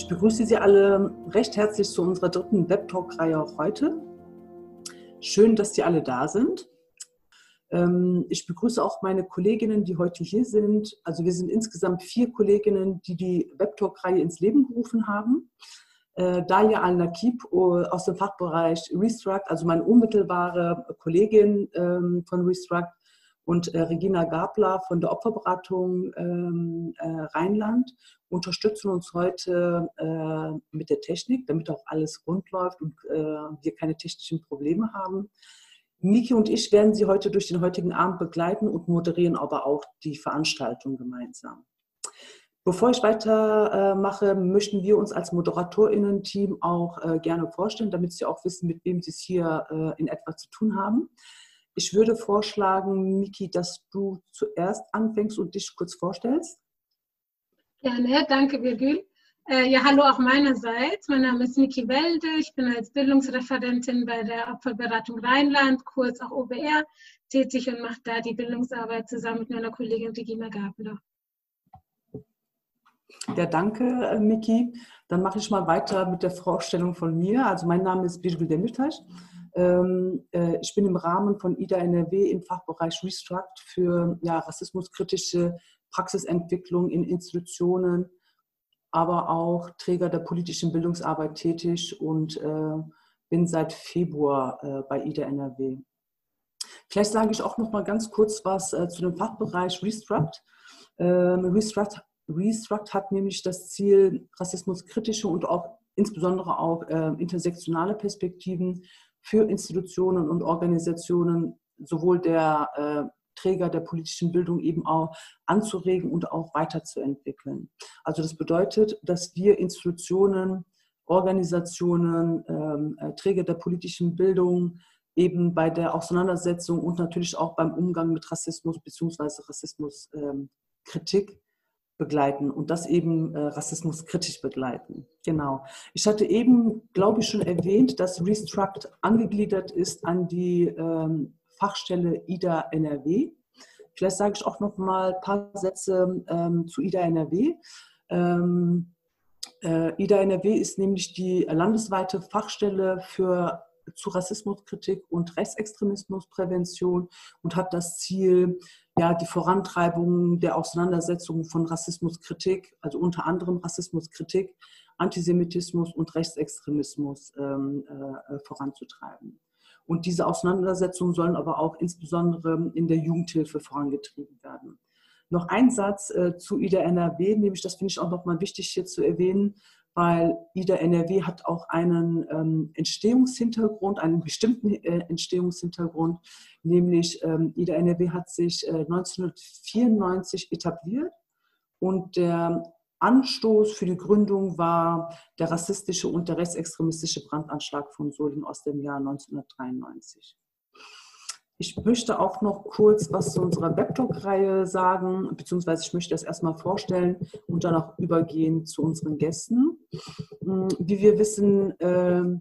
Ich begrüße Sie alle recht herzlich zu unserer dritten Webtalk-Reihe auch heute. Schön, dass Sie alle da sind. Ähm, ich begrüße auch meine Kolleginnen, die heute hier sind. Also wir sind insgesamt vier Kolleginnen, die die Webtalk-Reihe ins Leben gerufen haben. Äh, Dalia Al-Nakib äh, aus dem Fachbereich Restruct, also meine unmittelbare Kollegin ähm, von Restruct, und äh, Regina Gabler von der Opferberatung ähm, äh, Rheinland unterstützen uns heute äh, mit der Technik, damit auch alles rund läuft und äh, wir keine technischen Probleme haben. Miki und ich werden Sie heute durch den heutigen Abend begleiten und moderieren aber auch die Veranstaltung gemeinsam. Bevor ich weitermache, möchten wir uns als ModeratorInnen-Team auch äh, gerne vorstellen, damit Sie auch wissen, mit wem Sie es hier äh, in etwa zu tun haben. Ich würde vorschlagen, Miki, dass du zuerst anfängst und dich kurz vorstellst. Gerne, danke Birgül. Äh, ja, hallo auch meinerseits. Mein Name ist Miki Welde. Ich bin als Bildungsreferentin bei der Opferberatung Rheinland, kurz auch OBR, tätig und mache da die Bildungsarbeit zusammen mit meiner Kollegin Regina Gabler. Ja, danke, äh, Miki. Dann mache ich mal weiter mit der Vorstellung von mir. Also mein Name ist Birgül Demirtaş. Ähm, äh, ich bin im Rahmen von IDA NRW im Fachbereich Restruct für ja, rassismuskritische Praxisentwicklung in Institutionen, aber auch Träger der politischen Bildungsarbeit tätig und äh, bin seit Februar äh, bei IDA NRW. Vielleicht sage ich auch noch mal ganz kurz was äh, zu dem Fachbereich Restruct. Ähm, Restruct. Restruct hat nämlich das Ziel, rassismuskritische und auch insbesondere auch äh, intersektionale Perspektiven für Institutionen und Organisationen sowohl der äh, Träger der politischen Bildung eben auch anzuregen und auch weiterzuentwickeln. Also das bedeutet, dass wir Institutionen, Organisationen, ähm, äh, Träger der politischen Bildung eben bei der Auseinandersetzung und natürlich auch beim Umgang mit Rassismus bzw. Rassismuskritik ähm, begleiten und das eben äh, rassismuskritisch begleiten. Genau. Ich hatte eben, glaube ich, schon erwähnt, dass Restruct angegliedert ist an die ähm, Fachstelle IDA NRW. Vielleicht sage ich auch noch mal ein paar Sätze ähm, zu IDA NRW. Ähm, äh, IDA NRW ist nämlich die landesweite Fachstelle für zu Rassismuskritik und Rechtsextremismusprävention und hat das Ziel, ja, die Vorantreibung der Auseinandersetzung von Rassismuskritik, also unter anderem Rassismuskritik, Antisemitismus und Rechtsextremismus ähm, äh, voranzutreiben. Und diese Auseinandersetzungen sollen aber auch insbesondere in der Jugendhilfe vorangetrieben werden. Noch ein Satz äh, zu IDA NRW, nämlich das finde ich auch nochmal wichtig hier zu erwähnen weil IDA NRW hat auch einen ähm, Entstehungshintergrund, einen bestimmten äh, Entstehungshintergrund, nämlich ähm, IDA NRW hat sich äh, 1994 etabliert und der Anstoß für die Gründung war der rassistische und der rechtsextremistische Brandanschlag von Solingen aus dem Jahr 1993. Ich möchte auch noch kurz was zu unserer Webtalk-Reihe sagen, beziehungsweise ich möchte das erstmal vorstellen und danach übergehen zu unseren Gästen. Hm, wie wir wissen, ähm,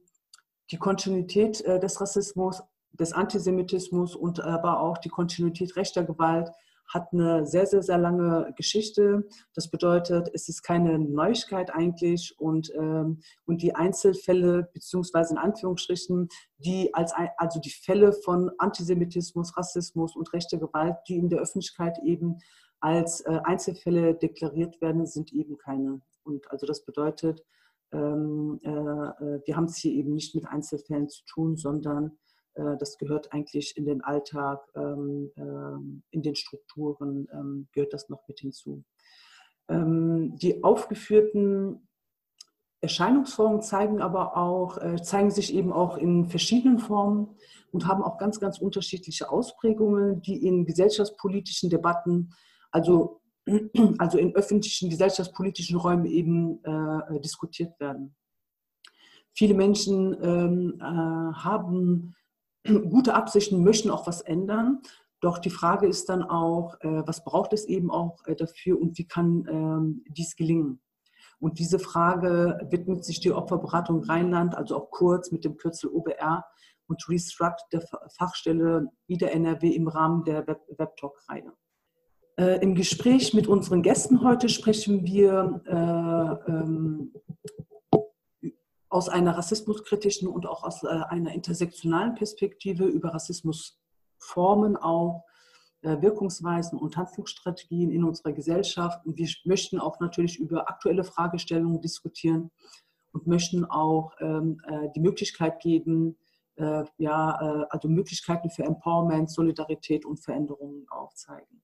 die Kontinuität äh, des Rassismus, des Antisemitismus und aber auch die Kontinuität rechter Gewalt hat eine sehr, sehr, sehr lange Geschichte. Das bedeutet, es ist keine Neuigkeit eigentlich und, ähm, und die Einzelfälle, beziehungsweise in Anführungsstrichen, die als, also die Fälle von Antisemitismus, Rassismus und rechter Gewalt, die in der Öffentlichkeit eben als äh, Einzelfälle deklariert werden, sind eben keine. Und also das bedeutet, ähm, äh, äh wir haben es hier eben nicht mit Einzelfällen zu tun, sondern das gehört eigentlich in den Alltag, ähm, ähm, in den Strukturen, ähm, gehört das noch mit hinzu. Die aufgeführten Erscheinungsformen zeigen aber auch, äh, zeigen sich eben auch in verschiedenen Formen und haben auch ganz, ganz unterschiedliche Ausprägungen, die in gesellschaftspolitischen Debatten, also, also in öffentlichen gesellschaftspolitischen Räumen eben äh, diskutiert werden. Viele Menschen ähm, äh, haben gute Absichten möchten auch was ändern. Doch die Frage ist dann auch, äh, was braucht es eben auch äh, dafür und wie kann ähm, dies gelingen? Und diese Frage widmet sich die Opferberatung Rheinland, also auch kurz mit dem Kürzel OBR und Restruct der Fachstelle IDA NRW im Rahmen der Webtalk-Reihe. Äh, Im Gespräch mit unseren Gästen heute sprechen wir äh, ähm, aus einer rassismuskritischen und auch aus äh, einer intersektionalen Perspektive über Rassismusformen auch, äh, Wirkungsweisen und Handlungsstrategien in unserer Gesellschaft. Und wir möchten auch natürlich über aktuelle Fragestellungen diskutieren und möchten auch ähm, äh, die Möglichkeit geben, äh, ja, also Möglichkeiten für Empowerment, Solidarität und Veränderungen aufzeigen.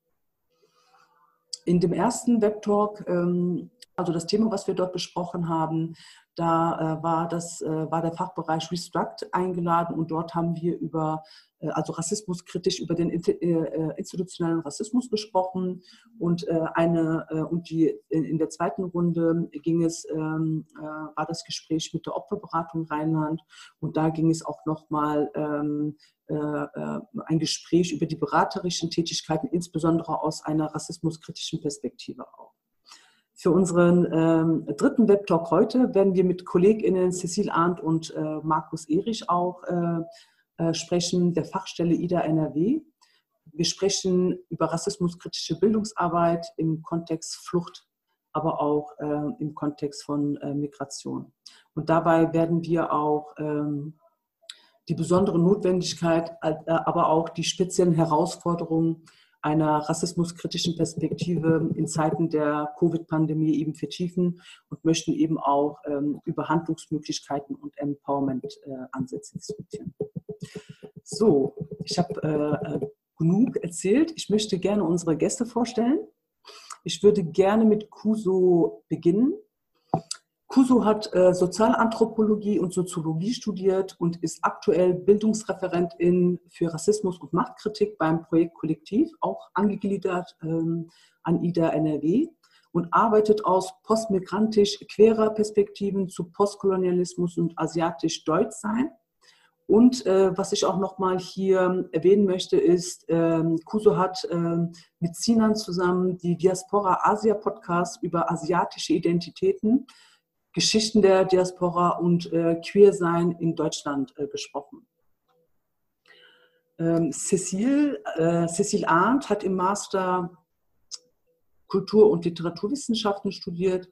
In dem ersten Webtalk, ähm, also das Thema, was wir dort besprochen haben, da äh, war, das, äh, war der Fachbereich Restruct eingeladen und dort haben wir über, äh, also rassismuskritisch über den institutionellen Rassismus gesprochen und eine und die in der zweiten Runde ging es, ähm, war das Gespräch mit der Opferberatung Rheinland und da ging es auch nochmal ähm, äh, äh, ein Gespräch über die beraterischen Tätigkeiten, insbesondere aus einer rassismuskritischen Perspektive auch. Für unseren ähm, dritten Webtalk heute werden wir mit KollegInnen Cecil Arndt und äh, Markus Erich auch äh, äh, sprechen, der Fachstelle IDA NRW. Wir sprechen über rassismuskritische Bildungsarbeit im Kontext Flucht, aber auch äh, im Kontext von Migration. Und dabei werden wir auch ähm, die besondere Notwendigkeit, äh, aber auch die speziellen Herausforderungen einer rassismuskritischen Perspektive in Zeiten der Covid-Pandemie eben vertiefen und möchten eben auch ähm, über Handlungsmöglichkeiten und Empowerment-Ansätze äh, diskutieren. So, ich habe äh, genug erzählt. Ich möchte gerne unsere Gäste vorstellen. Ich würde gerne mit Kuso beginnen. Kuso hat äh, Sozialanthropologie und Soziologie studiert und ist aktuell Bildungsreferentin für Rassismus und Machtkritik beim Projekt Kollektiv, auch angegliedert ähm, an IDA NRW und arbeitet aus postmigrantisch-querer Perspektiven zu Postkolonialismus und asiatisch-Deutschsein. Und äh, was ich auch nochmal hier erwähnen möchte, ist, ähm, Kuso hat ähm, mit Sinan zusammen die Diaspora Asia Podcast über asiatische Identitäten Geschichten der Diaspora und äh, Queersein in Deutschland äh, gesprochen. Ähm, Cecile, äh, Cecile Arndt hat im Master Kultur- und Literaturwissenschaften studiert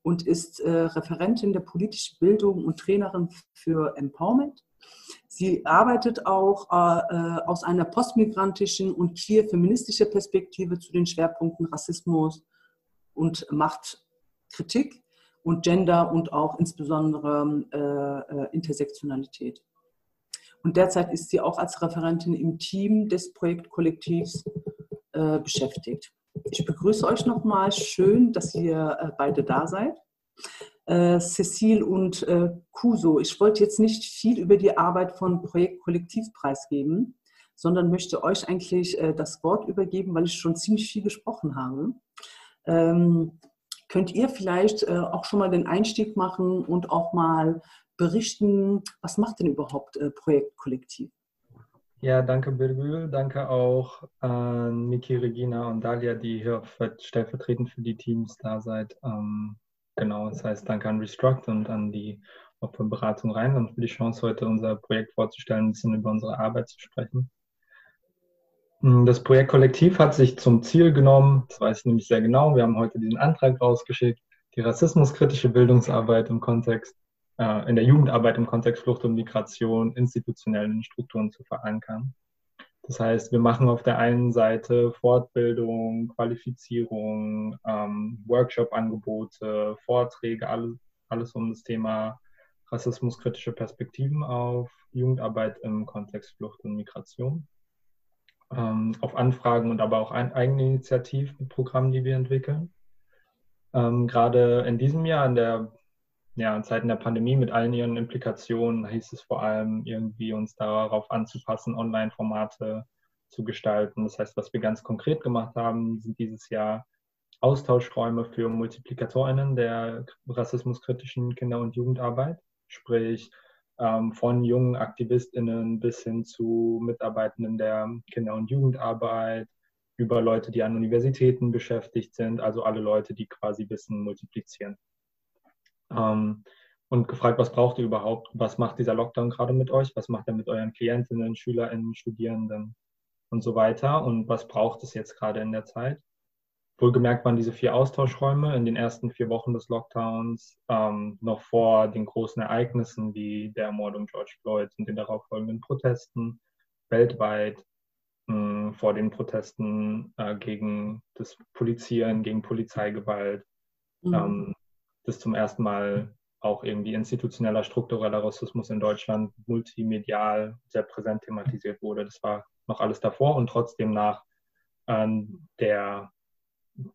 und ist äh, Referentin der politischen Bildung und Trainerin für Empowerment. Sie arbeitet auch äh, äh, aus einer postmigrantischen und queer-feministischen Perspektive zu den Schwerpunkten Rassismus und Machtkritik und Gender und auch insbesondere äh, äh, Intersektionalität. Und derzeit ist sie auch als Referentin im Team des Projektkollektivs äh, beschäftigt. Ich begrüße euch nochmal. Schön, dass ihr äh, beide da seid. Äh, Cecile und äh, Kuso. Ich wollte jetzt nicht viel über die Arbeit von Projektkollektiv preisgeben, sondern möchte euch eigentlich äh, das Wort übergeben, weil ich schon ziemlich viel gesprochen habe. Ähm, Könnt ihr vielleicht äh, auch schon mal den Einstieg machen und auch mal berichten, was macht denn überhaupt äh, Projektkollektiv? Ja, danke Birgül, danke auch an Niki, Regina und Dalia, die hier stellvertretend für die Teams da seid. Ähm, genau, das heißt danke an Restruct und an die Opferberatung rein und für die Chance, heute unser Projekt vorzustellen, ein bisschen über unsere Arbeit zu sprechen. Hm, das Projekt Kollektiv hat sich zum Ziel genommen, das weiß ich nämlich sehr genau, wir haben heute diesen Antrag rausgeschickt, die rassismuskritische Bildungsarbeit im Kontext, äh, in der Jugendarbeit im Kontext Flucht und Migration institutionellen Strukturen zu verankern. Das heißt, wir machen auf der einen Seite Fortbildung, Qualifizierung, ähm, Workshop-Angebote, Vorträge, alles, alles um das Thema rassismuskritische Perspektiven auf Jugendarbeit im Kontext Flucht und Migration ähm, auf Anfragen und aber auch ein, Eigeninitiativprogramm, die wir entwickeln. Ähm, gerade in diesem Jahr, in der ja, in Zeiten der Pandemie mit allen ihren Implikationen, hieß es vor allem irgendwie uns darauf anzupassen, Online-Formate zu gestalten. Das heißt, was wir ganz konkret gemacht haben, sind dieses Jahr Austauschräume für MultiplikatorInnen der rassismuskritischen Kinder- und Jugendarbeit. Sprich, ähm, von jungen AktivistInnen bis hin zu Mitarbeitenden der Kinder- und Jugendarbeit, über Leute, die an Universitäten beschäftigt sind, also alle Leute, die quasi Wissen multiplizieren. Ähm, und gefragt, was braucht ihr überhaupt? Was macht dieser Lockdown gerade mit euch? Was macht er mit euren Klientinnen, SchülerInnen, Studierenden und so weiter? Und was braucht es jetzt gerade in der Zeit? Wohlgemerkt waren diese vier Austauschräume in den ersten vier Wochen des Lockdowns ähm, noch vor den großen Ereignissen wie der Ermordung George Floyds und den darauffolgenden Protesten weltweit, mh, vor den Protesten äh, gegen das Polizieren, gegen Polizeigewalt, mhm. ähm, das zum ersten Mal auch irgendwie institutioneller, struktureller Rassismus in Deutschland multimedial sehr präsent thematisiert wurde. Das war noch alles davor und trotzdem nach ähm, der,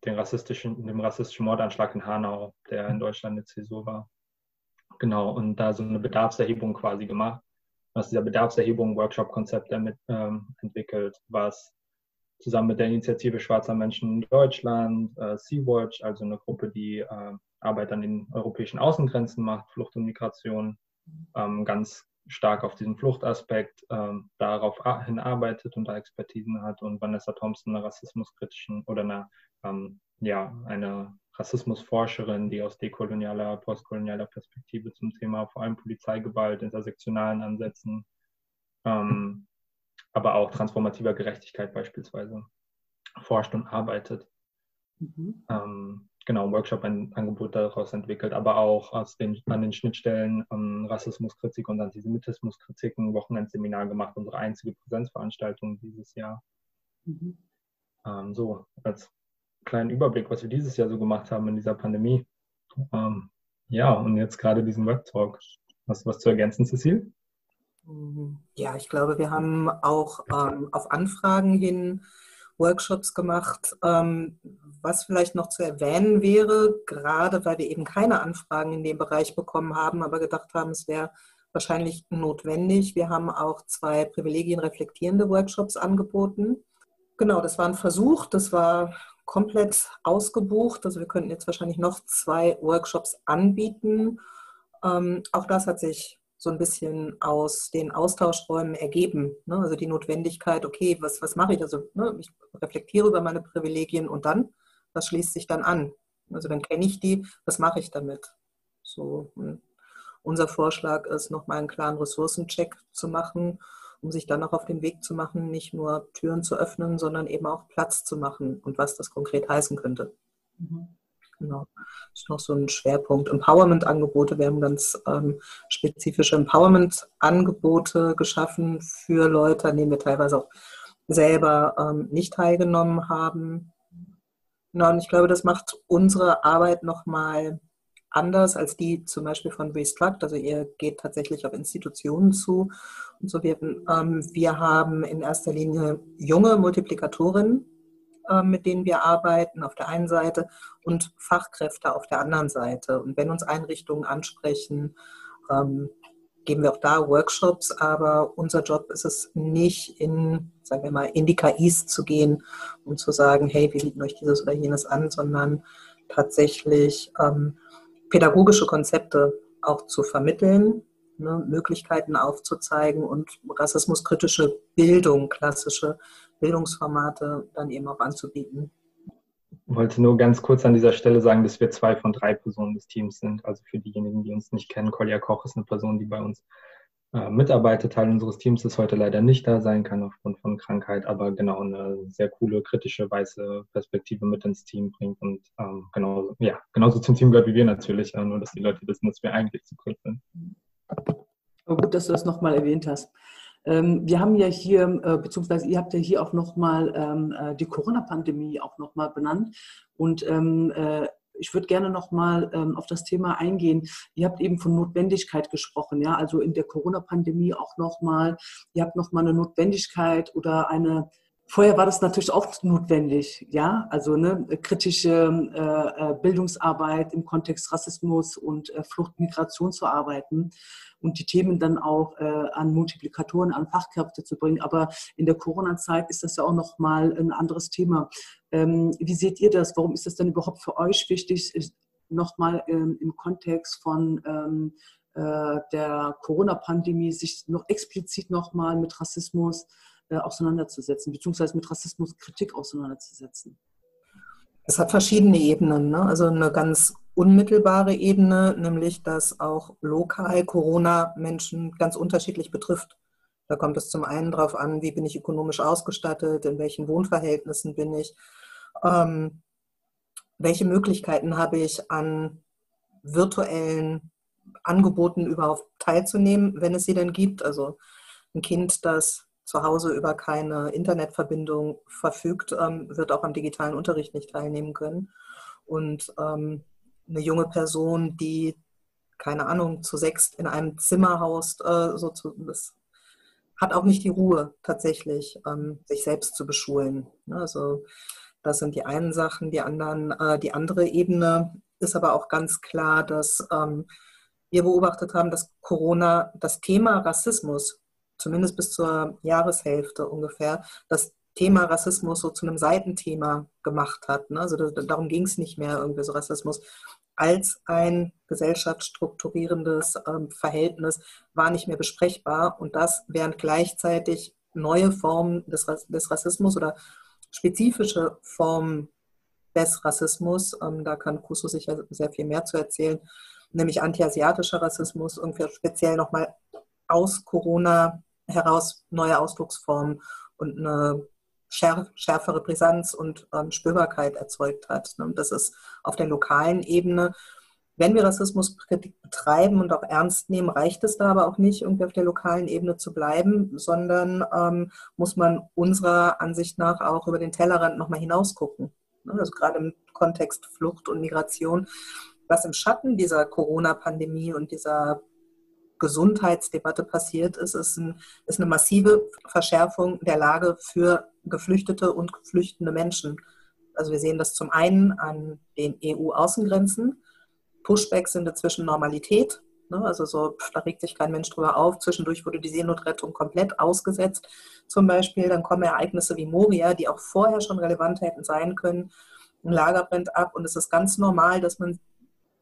den rassistischen, dem rassistischen Mordanschlag in Hanau, der in Deutschland eine Zäsur war. Genau, und da so eine Bedarfserhebung quasi gemacht. Aus dieser Bedarfserhebung Workshop-Konzept ähm, entwickelt, was zusammen mit der Initiative Schwarzer Menschen in Deutschland, äh, Sea-Watch, also eine Gruppe, die äh, Arbeit an den europäischen Außengrenzen macht, Flucht und Migration, ähm, ganz stark auf diesen Fluchtaspekt ähm, darauf hinarbeitet und da Expertisen hat und Vanessa Thompson, eine rassismuskritischen oder eine, ähm, ja, eine Rassismusforscherin, die aus dekolonialer, postkolonialer Perspektive zum Thema vor allem Polizeigewalt, intersektionalen Ansätzen, ähm, aber auch transformativer Gerechtigkeit beispielsweise forscht und arbeitet. Mhm. Ähm, genau, Workshop ein Angebot daraus entwickelt, aber auch den, an den Schnittstellen um, Rassismuskritik und Antisemitismuskritik ein Wochenendseminar gemacht, unsere einzige Präsenzveranstaltung dieses Jahr. Mhm. Ähm, so, als kleinen Überblick, was wir dieses Jahr so gemacht haben in dieser Pandemie. Ähm, ja, und jetzt gerade diesen Webtalk. Hast du was zu ergänzen, Cecile? Ja, ich glaube, wir haben auch ähm, auf Anfragen hin Workshops gemacht. Ähm, was vielleicht noch zu erwähnen wäre, gerade weil wir eben keine Anfragen in dem Bereich bekommen haben, aber gedacht haben, es wäre wahrscheinlich notwendig. Wir haben auch zwei privilegienreflektierende Workshops angeboten. Genau, das war ein Versuch, das war komplett ausgebucht. Also wir könnten jetzt wahrscheinlich noch zwei Workshops anbieten. Ähm, auch das hat sich so ein bisschen aus den Austauschräumen ergeben. Ne? Also die Notwendigkeit, okay, was, was mache ich? Also ne, ich reflektiere über meine Privilegien und dann, was schließt sich dann an? Also dann kenne ich die, was mache ich damit? So, unser Vorschlag ist, nochmal einen klaren Ressourcencheck zu machen, um sich dann auch auf den Weg zu machen, nicht nur Türen zu öffnen, sondern eben auch Platz zu machen und was das konkret heißen könnte. Mhm. Genau. Das ist noch so ein Schwerpunkt. Empowerment-Angebote. Wir haben ganz ähm, spezifische Empowerment-Angebote geschaffen für Leute, an denen wir teilweise auch selber ähm, nicht teilgenommen haben. Genau, und ich glaube, das macht unsere Arbeit nochmal anders als die zum Beispiel von Restruct. Also ihr geht tatsächlich auf Institutionen zu und so. Wir, ähm, wir haben in erster Linie junge Multiplikatorinnen äh, mit denen wir arbeiten, auf der einen Seite und Fachkräfte auf der anderen Seite. Und wenn uns Einrichtungen ansprechen, ähm, geben wir auch da Workshops, aber unser Job ist es nicht, in, sagen wir mal, in die KIs zu gehen und zu sagen, hey, wir bieten euch dieses oder jenes an, sondern tatsächlich ähm, pädagogische Konzepte auch zu vermitteln, ne, Möglichkeiten aufzuzeigen und rassismuskritische Bildung, klassische Bildungsformate dann eben auch anzubieten. Ich wollte nur ganz kurz an dieser Stelle sagen, dass wir zwei von drei Personen des Teams sind. Also für diejenigen, die uns nicht kennen, Kolja Koch ist eine Person, die bei uns äh, mitarbeitet. Teil unseres Teams ist heute leider nicht da sein kann aufgrund von Krankheit, aber genau eine sehr coole, kritische, weiße Perspektive mit ins Team bringt und ähm, genauso, ja, genauso zum Team gehört wie wir natürlich, äh, nur dass die Leute wissen, dass wir eigentlich zu kurz sind. Aber gut, dass du das nochmal erwähnt hast. Ähm, wir haben ja hier, äh, beziehungsweise ihr habt ja hier auch nochmal ähm, äh, die Corona-Pandemie auch nochmal benannt. Und ähm, äh, ich würde gerne nochmal ähm, auf das Thema eingehen. Ihr habt eben von Notwendigkeit gesprochen, ja, also in der Corona-Pandemie auch nochmal. Ihr habt nochmal eine Notwendigkeit oder eine Vorher war das natürlich auch notwendig, ja, also ne, kritische äh, Bildungsarbeit im Kontext Rassismus und äh, Flucht, Migration zu arbeiten und die Themen dann auch äh, an Multiplikatoren, an Fachkräfte zu bringen. Aber in der Corona-Zeit ist das ja auch nochmal ein anderes Thema. Ähm, wie seht ihr das? Warum ist das denn überhaupt für euch wichtig, nochmal ähm, im Kontext von ähm, äh, der Corona-Pandemie sich noch explizit nochmal mit Rassismus äh, auseinanderzusetzen, beziehungsweise mit Rassismuskritik auseinanderzusetzen? Es hat verschiedene Ebenen. Ne? Also eine ganz unmittelbare Ebene, nämlich dass auch lokal Corona Menschen ganz unterschiedlich betrifft. Da kommt es zum einen darauf an, wie bin ich ökonomisch ausgestattet, in welchen Wohnverhältnissen bin ich. Ähm, welche Möglichkeiten habe ich an virtuellen Angeboten überhaupt teilzunehmen, wenn es sie denn gibt. Also ein Kind, das zu Hause über keine Internetverbindung verfügt, ähm, wird auch am digitalen Unterricht nicht teilnehmen können. Und ähm, eine junge Person, die, keine Ahnung, zu sechst in einem Zimmer haust, äh, so zu, das hat auch nicht die Ruhe tatsächlich, ähm, sich selbst zu beschulen. Also das sind die einen Sachen, die anderen, äh, die andere Ebene ist aber auch ganz klar, dass ähm, wir beobachtet haben, dass Corona das Thema Rassismus, zumindest bis zur Jahreshälfte ungefähr, das Thema Rassismus so zu einem Seitenthema gemacht hat. Ne? Also darum ging es nicht mehr, irgendwie so Rassismus als ein gesellschaftsstrukturierendes ähm, Verhältnis war nicht mehr besprechbar und das während gleichzeitig neue Formen des, des Rassismus oder spezifische Formen des Rassismus, ähm, da kann Kuso sicher sehr viel mehr zu erzählen, nämlich antiasiatischer Rassismus, irgendwie speziell nochmal aus Corona heraus neue Ausdrucksformen und eine schärfere Brisanz und ähm, Spürbarkeit erzeugt hat. Ne? Und das ist auf der lokalen Ebene. Wenn wir Rassismuskritik betreiben und auch ernst nehmen, reicht es da aber auch nicht, irgendwie auf der lokalen Ebene zu bleiben, sondern ähm, muss man unserer Ansicht nach auch über den Tellerrand nochmal hinausgucken. Ne? Also gerade im Kontext Flucht und Migration, was im Schatten dieser Corona-Pandemie und dieser Gesundheitsdebatte passiert ist, ist, ein, ist eine massive Verschärfung der Lage für geflüchtete und geflüchtende Menschen. Also wir sehen das zum einen an den EU-Außengrenzen. Pushbacks sind inzwischen Normalität. Ne? Also so, da regt sich kein Mensch drüber auf. Zwischendurch wurde die Seenotrettung komplett ausgesetzt. Zum Beispiel, dann kommen Ereignisse wie Moria, die auch vorher schon relevant hätten sein können. Ein Lager brennt ab und es ist ganz normal, dass man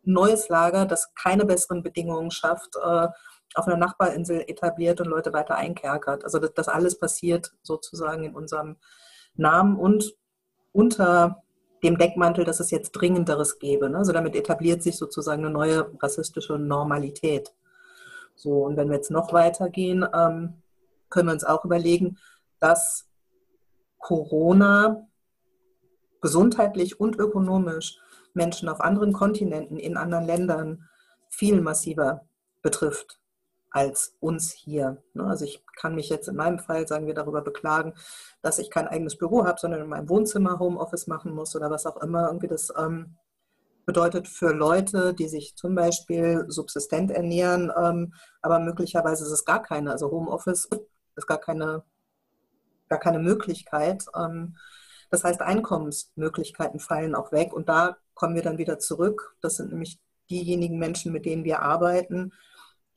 neues Lager, das keine besseren Bedingungen schafft, äh, auf einer Nachbarinsel etabliert und Leute weiter einkerkert. Also das, das alles passiert sozusagen in unserem Namen und unter dem Deckmantel, dass es jetzt Dringenderes gäbe. Ne? Also damit etabliert sich sozusagen eine neue rassistische Normalität. So, und wenn wir jetzt noch weitergehen, ähm, können wir uns auch überlegen, dass Corona gesundheitlich und ökonomisch Menschen auf anderen Kontinenten, in anderen Ländern viel massiver betrifft als uns hier. Ne? Also ich kann mich jetzt in meinem Fall, sagen wir, darüber beklagen, dass ich kein eigenes Büro habe, sondern in meinem Wohnzimmer Homeoffice machen muss oder was auch immer. Irgendwie das ähm, bedeutet für Leute, die sich zum Beispiel subsistent ernähren, ähm, aber möglicherweise ist es gar keine, also Homeoffice ist gar keine, gar keine Möglichkeit. Ähm, das heißt, Einkommensmöglichkeiten fallen auch weg und da kommen wir dann wieder zurück. Das sind nämlich diejenigen Menschen, mit denen wir arbeiten,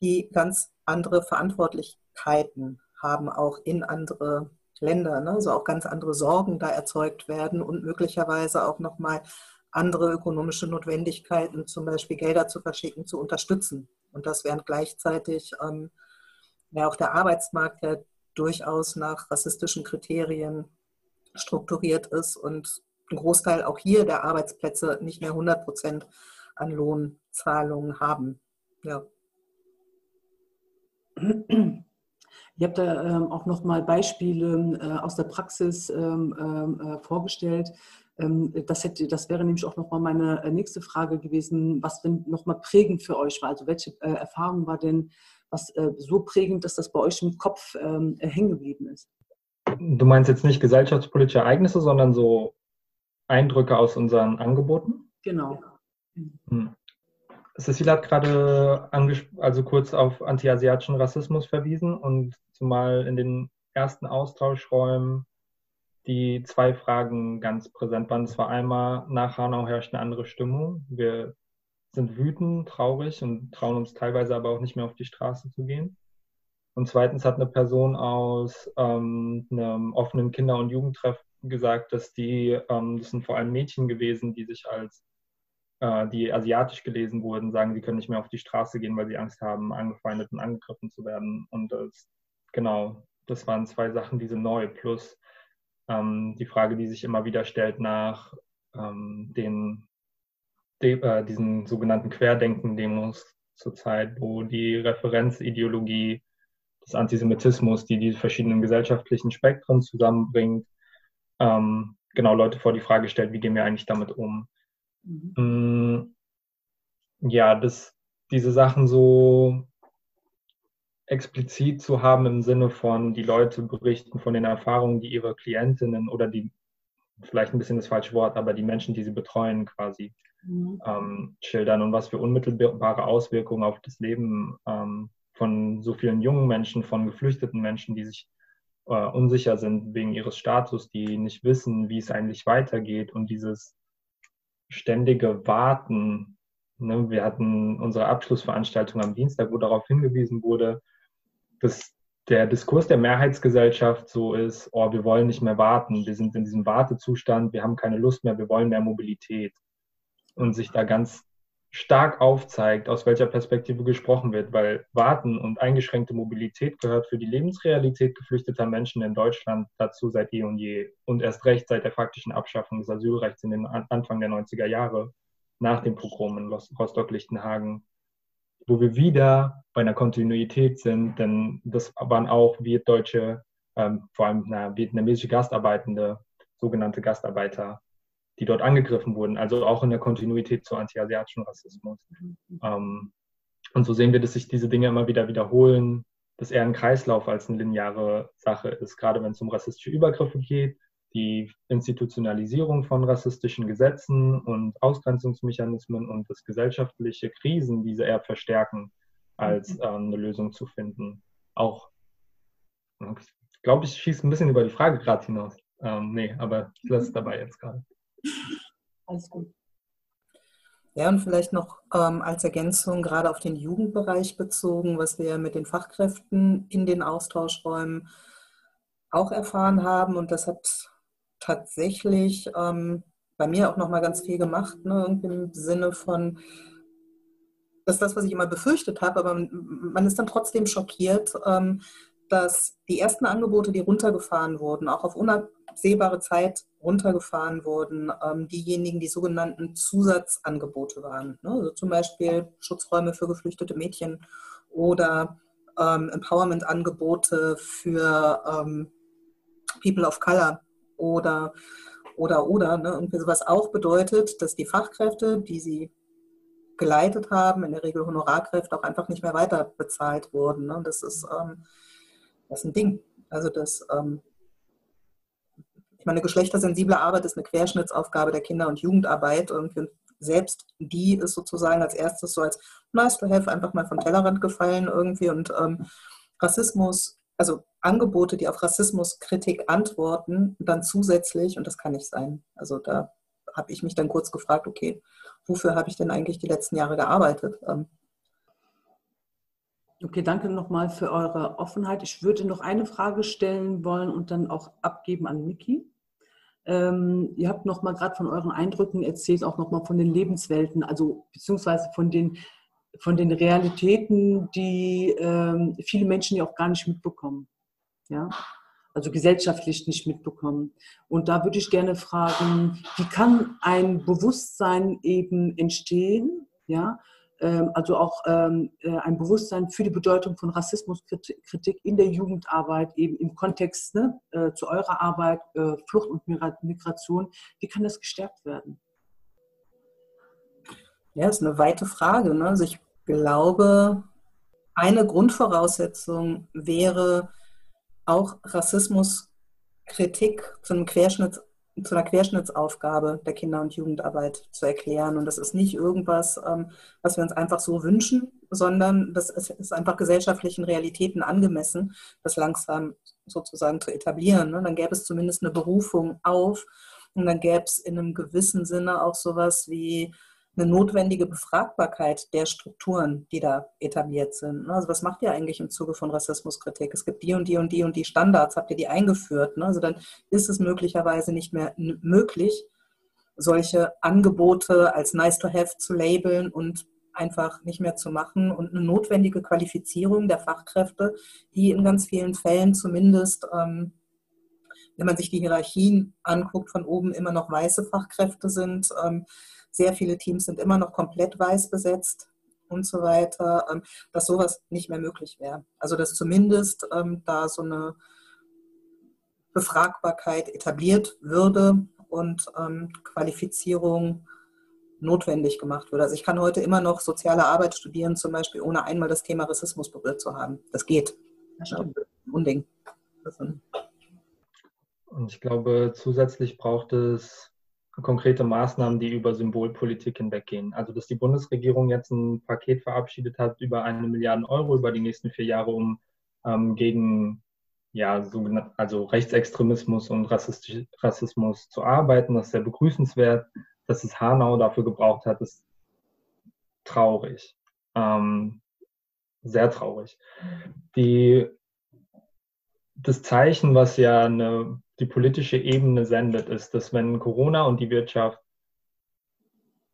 die ganz andere Verantwortlichkeiten haben, auch in andere Länder, ne? also auch ganz andere Sorgen da erzeugt werden und möglicherweise auch nochmal andere ökonomische Notwendigkeiten, zum Beispiel Gelder zu verschicken, zu unterstützen. Und das während gleichzeitig ähm, ja auch der Arbeitsmarkt ja durchaus nach rassistischen Kriterien strukturiert ist und ein Großteil auch hier der Arbeitsplätze nicht mehr 100 Prozent an Lohnzahlungen haben. Ja. Ich habe da ähm, auch noch mal Beispiele äh, aus der Praxis ähm, ähm äh, vorgestellt. Ähm, das, hätte, das wäre nämlich auch noch mal meine äh, nächste Frage gewesen, was denn noch mal prägend für euch war. Also welche äh, Erfahrung war denn was äh, so prägend, dass das bei euch im Kopf ähm, äh, hängen geblieben ist? Du meinst jetzt nicht gesellschaftspolitische Ereignisse, sondern so Eindrücke aus unseren Angeboten? Genau. Hm. Cecilia hat gerade also kurz auf antiasiatischen Rassismus verwiesen und zumal in den ersten Austauschräumen die zwei Fragen ganz präsent waren. Es war einmal, nach Hanau herrscht eine andere Stimmung. Wir sind wütend, traurig und trauen uns teilweise aber auch nicht mehr auf die Straße zu gehen. Und zweitens hat eine Person aus ähm, einem offenen Kinder- und Jugendtreff gesagt, dass die, ähm, das sind vor allem Mädchen gewesen, die sich als äh, die asiatisch gelesen wurden, sagen, sie können nicht mehr auf die Straße gehen, weil sie Angst haben, angefeindet und angegriffen zu werden. Und das, genau, das waren zwei Sachen, die sind neu. Plus ähm, die Frage, die sich immer wieder stellt nach ähm, den, de, äh, diesen sogenannten Querdenken-Demos zurzeit, wo die Referenzideologie des Antisemitismus, die diese verschiedenen gesellschaftlichen Spektren zusammenbringt, ähm, genau Leute vor die Frage stellt, wie gehen wir eigentlich damit um? Mhm. Mm, ja, das, diese Sachen so explizit zu haben im Sinne von, die Leute berichten von den Erfahrungen, die ihre Klientinnen oder die, vielleicht ein bisschen das falsche Wort, aber die Menschen, die sie betreuen, quasi mhm. ähm, schildern und was für unmittelbare Auswirkungen auf das Leben ähm, von so vielen jungen Menschen, von geflüchteten Menschen, die sich äh, unsicher sind wegen ihres Status, die nicht wissen, wie es eigentlich weitergeht und dieses ständige Warten. Ne? Wir hatten unsere Abschlussveranstaltung am Dienstag, wo darauf hingewiesen wurde, dass der Diskurs der Mehrheitsgesellschaft so ist, oh, wir wollen nicht mehr warten, wir sind in diesem Wartezustand, wir haben keine Lust mehr, wir wollen mehr Mobilität. Und sich da ganz stark aufzeigt, aus welcher Perspektive gesprochen wird, weil Warten und eingeschränkte Mobilität gehört für die Lebensrealität geflüchteter Menschen in Deutschland dazu seit eh und je. Und erst recht seit der faktischen Abschaffung des Asylrechts in den Anfang der 90er Jahre nach dem Pogrom in Rostock-Lichtenhagen, wo wir wieder bei einer Kontinuität sind, denn das waren auch deutsche, ähm, vor allem na, vietnamesische Gastarbeitende, sogenannte Gastarbeiter, die dort angegriffen wurden, also auch in der Kontinuität zu antiasiatischen Rassismus. Mhm. Ähm, und so sehen wir, dass sich diese Dinge immer wieder wiederholen, dass eher ein Kreislauf als eine lineare Sache ist, gerade wenn es um rassistische Übergriffe geht, die Institutionalisierung von rassistischen Gesetzen und Ausgrenzungsmechanismen und das gesellschaftliche Krisen diese eher verstärken, als ähm, eine Lösung zu finden. Auch, ich glaube, ich schieße ein bisschen über die Frage gerade hinaus. Ähm, nee, aber ich lasse es dabei jetzt gerade. Alles gut. Ja, und vielleicht noch ähm, als Ergänzung gerade auf den Jugendbereich bezogen, was wir mit den Fachkräften in den Austauschräumen auch erfahren haben. Und das hat tatsächlich ähm, bei mir auch nochmal ganz viel gemacht, ne? im Sinne von, das ist das, was ich immer befürchtet habe, aber man ist dann trotzdem schockiert, ähm, dass die ersten Angebote, die runtergefahren wurden, auch auf unabsehbare Zeit runtergefahren wurden, ähm, diejenigen, die sogenannten Zusatzangebote waren. Ne? Also zum Beispiel Schutzräume für geflüchtete Mädchen oder ähm, Empowerment-Angebote für ähm, People of Color oder oder oder. Ne? Und was auch bedeutet, dass die Fachkräfte, die sie geleitet haben, in der Regel Honorarkräfte, auch einfach nicht mehr weiter bezahlt wurden. Ne? Das ist ähm, das ist ein Ding. Also das, ähm, ich meine, geschlechtersensible Arbeit ist eine Querschnittsaufgabe der Kinder- und Jugendarbeit und selbst die ist sozusagen als erstes so als nice to have einfach mal vom Tellerrand gefallen irgendwie und ähm, Rassismus, also Angebote, die auf Rassismuskritik antworten, dann zusätzlich, und das kann nicht sein. Also da habe ich mich dann kurz gefragt, okay, wofür habe ich denn eigentlich die letzten Jahre gearbeitet? Ähm, Okay, danke nochmal für eure Offenheit. Ich würde noch eine Frage stellen wollen und dann auch abgeben an Miki. Ähm, ihr habt nochmal gerade von euren Eindrücken erzählt, auch nochmal von den Lebenswelten, also beziehungsweise von den, von den Realitäten, die ähm, viele Menschen ja auch gar nicht mitbekommen. Ja? Also gesellschaftlich nicht mitbekommen. Und da würde ich gerne fragen, wie kann ein Bewusstsein eben entstehen, ja, also auch ähm, äh, ein Bewusstsein für die Bedeutung von Rassismuskritik in der Jugendarbeit, eben im Kontext ne, äh, zu eurer Arbeit, äh, Flucht und Migration. Wie kann das gestärkt werden? Ja, ist eine weite Frage. Ne? Also ich glaube, eine Grundvoraussetzung wäre auch Rassismuskritik zu einem Querschnitt zu einer Querschnittsaufgabe der Kinder- und Jugendarbeit zu erklären. Und das ist nicht irgendwas, ähm, was wir uns einfach so wünschen, sondern das ist einfach gesellschaftlichen Realitäten angemessen, das langsam sozusagen zu etablieren. Ne? Dann gäbe es zumindest eine Berufung auf und dann gäbe es in einem gewissen Sinne auch sowas wie eine notwendige Befragbarkeit der Strukturen, die da etabliert sind. Ne? Also was macht ihr eigentlich im Zuge von Rassismuskritik? Es gibt die und die und die und die Standards, habt ihr die eingeführt? Ne? Also dann ist es möglicherweise nicht mehr möglich, solche Angebote als nice to have zu labeln und einfach nicht mehr zu machen und eine notwendige Qualifizierung der Fachkräfte, die in ganz vielen Fällen zumindest, ähm, wenn man sich die Hierarchien anguckt, von oben immer noch weiße Fachkräfte sind. Ähm, sehr viele Teams sind immer noch komplett weiß besetzt und so weiter, ähm, dass sowas nicht mehr möglich wäre. Also dass zumindest ähm, da so eine Befragbarkeit etabliert würde und ähm, Qualifizierung notwendig gemacht wird. Also ich kann heute immer noch soziale Arbeit studieren, zum Beispiel, ohne einmal das Thema Rassismus berührt zu haben. Das geht. Das stimmt. Unding. Und ich glaube, zusätzlich braucht es konkrete Maßnahmen, die über Symbolpolitik hinweggehen. Also, dass die Bundesregierung jetzt ein Paket verabschiedet hat über eine Milliarde Euro über die nächsten vier Jahre, um ähm, gegen ja, also Rechtsextremismus und Rassismus zu arbeiten. Das ist sehr begrüßenswert. Dass es Hanau dafür gebraucht hat, ist traurig. Ähm, sehr traurig. Die, das Zeichen, was ja eine, die politische Ebene sendet, ist, dass wenn Corona und die Wirtschaft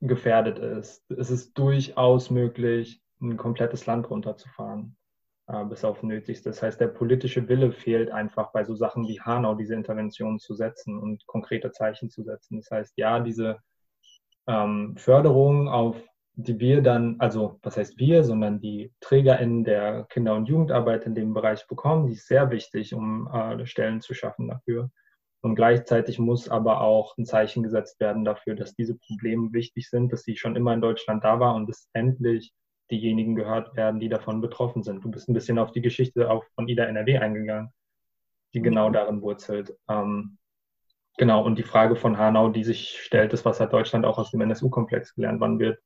gefährdet ist, ist es durchaus möglich, ein komplettes Land runterzufahren äh, bis auf Nötigste. Das heißt, der politische Wille fehlt einfach bei so Sachen wie Hanau, diese Interventionen zu setzen und konkrete Zeichen zu setzen. Das heißt, ja, diese ähm, Förderung, auf die wir dann, also was heißt wir, sondern die TrägerInnen der Kinder- und Jugendarbeit in dem Bereich bekommen, die ist sehr wichtig, um äh, Stellen zu schaffen dafür. Und gleichzeitig muss aber auch ein Zeichen gesetzt werden dafür, dass diese Probleme wichtig sind, dass sie schon immer in Deutschland da war und es endlich diejenigen gehört werden, die davon betroffen sind. Du bist ein bisschen auf die Geschichte auch von IDA NRW eingegangen, die genau mhm. darin wurzelt. Ähm, genau, und die Frage von Hanau, die sich stellt, ist, was hat Deutschland auch aus dem NSU-Komplex gelernt? Wann wird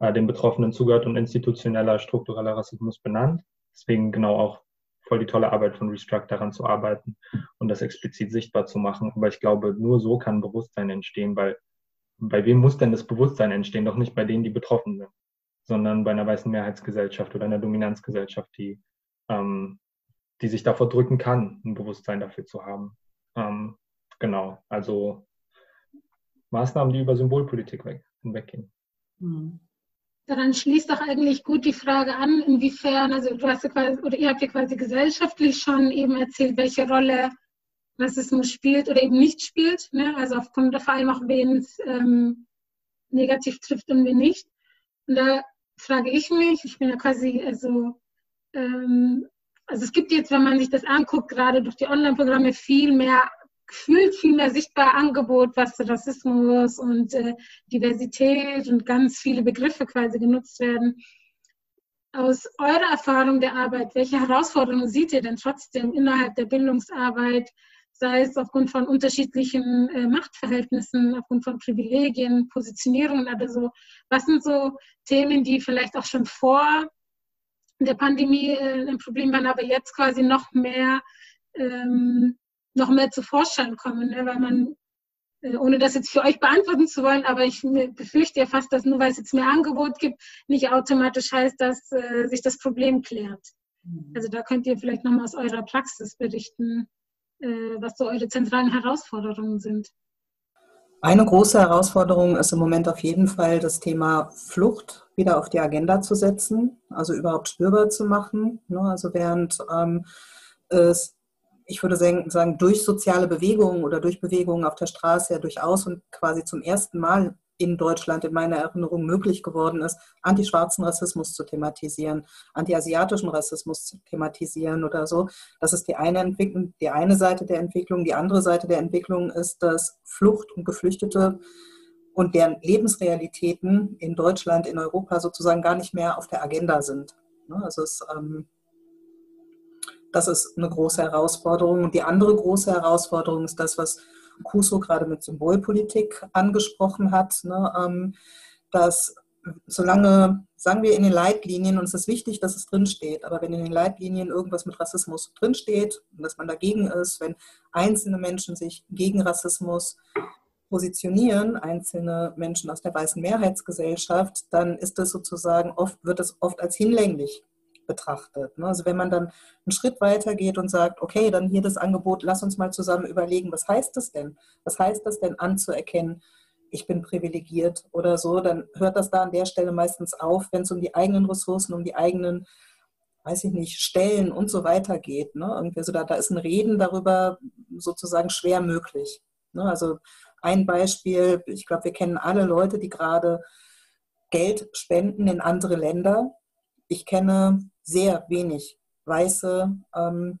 äh, den Betroffenen zugehört und institutioneller, struktureller Rassismus benannt? Deswegen genau auch voll die tolle Arbeit von Restruct daran zu arbeiten und das explizit sichtbar zu machen. Aber ich glaube, nur so kann Bewusstsein entstehen, weil bei wem muss denn das Bewusstsein entstehen? Doch nicht bei denen, die betroffen sind sondern bei einer weißen Mehrheitsgesellschaft oder einer Dominanzgesellschaft, die, ähm, die sich davor drücken kann, ein Bewusstsein dafür zu haben. Ähm, genau, also Maßnahmen, die über Symbolpolitik weg, hinweggehen. Hm. Daran schließt doch eigentlich gut die Frage an, inwiefern, also du hast ja quasi, oder ihr habt ja quasi gesellschaftlich schon eben erzählt, welche Rolle Rassismus spielt oder eben nicht spielt. Ne? Also aufgrund der vor allem auch, wen es ähm, negativ trifft und wen nicht. Und da frage ich mich, ich bin ja quasi, also, ähm, also es gibt jetzt, wenn man sich das anguckt, gerade durch die Online-Programme viel mehr, gefühlt viel mehr sichtbar Angebot, was Rassismus und äh, Diversität und ganz viele Begriffe quasi genutzt werden. Aus eurer Erfahrung der Arbeit, welche Herausforderungen seht ihr denn trotzdem innerhalb der Bildungsarbeit, sei es aufgrund von unterschiedlichen äh, Machtverhältnissen, aufgrund von Privilegien, Positionierungen oder so. Was sind so Themen, die vielleicht auch schon vor der Pandemie äh, ein Problem waren, aber jetzt quasi noch mehr, ähm, noch mehr zu Vorschein kommen, ne? weil man äh, ohne das jetzt für euch beantworten zu wollen, aber ich befürchte ja fast, dass nur weil es jetzt mehr Angebot gibt, nicht automatisch heißt, dass äh, sich das Problem klärt. Mhm. Also da könnt ihr vielleicht nochmal aus eurer Praxis berichten, äh, was so eure zentralen Herausforderungen sind. Eine große Herausforderung ist im Moment auf jeden Fall das Thema Flucht wieder auf die Agenda zu setzen, also überhaupt spürbar zu machen. Ne? Also während ähm, es, ich würde sagen, durch soziale Bewegungen oder durch Bewegungen auf der Straße ja durchaus und quasi zum ersten Mal in Deutschland in meiner Erinnerung möglich geworden ist, antischwarzen Rassismus zu thematisieren, antiasiatischen Rassismus zu thematisieren oder so. Das ist die eine Entwicklung, die eine Seite der Entwicklung. Die andere Seite der Entwicklung ist, dass Flucht und Geflüchtete und deren Lebensrealitäten in Deutschland, in Europa sozusagen gar nicht mehr auf der Agenda sind. Ne, also es, ähm, das ist eine große Herausforderung. Und die andere große Herausforderung ist das, was Kuso gerade mit Symbolpolitik angesprochen hat, ne, ähm, dass solange, sagen wir in den Leitlinien, und es ist wichtig, dass es drinsteht, aber wenn in den Leitlinien irgendwas mit Rassismus drinsteht und dass man dagegen ist, wenn einzelne Menschen sich gegen Rassismus positionieren, einzelne Menschen aus der weißen Mehrheitsgesellschaft, dann ist das sozusagen oft, wird es oft als hinlänglich betrachtet. Ne? Also wenn man dann einen Schritt weiter geht und sagt, okay, dann hier das Angebot, lass uns mal zusammen überlegen, was heißt das denn? Was heißt das denn anzuerkennen, ich bin privilegiert oder so, dann hört das da an der Stelle meistens auf, wenn es um die eigenen Ressourcen, um die eigenen, weiß ich nicht, Stellen und so weiter geht. Ne? Irgendwie so da, da ist ein Reden darüber sozusagen schwer möglich. Ne? Also ein Beispiel, ich glaube, wir kennen alle Leute, die gerade Geld spenden in andere Länder. Ich kenne sehr wenig weiße ähm,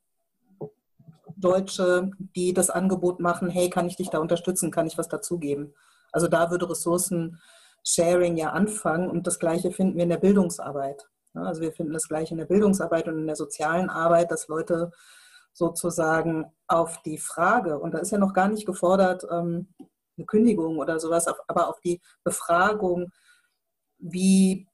Deutsche, die das Angebot machen, hey, kann ich dich da unterstützen, kann ich was dazugeben? Also da würde Ressourcen Sharing ja anfangen und das Gleiche finden wir in der Bildungsarbeit. Also wir finden das Gleiche in der Bildungsarbeit und in der sozialen Arbeit, dass Leute sozusagen auf die Frage, und da ist ja noch gar nicht gefordert, ähm, eine Kündigung oder sowas, aber auf die Befragung, wie,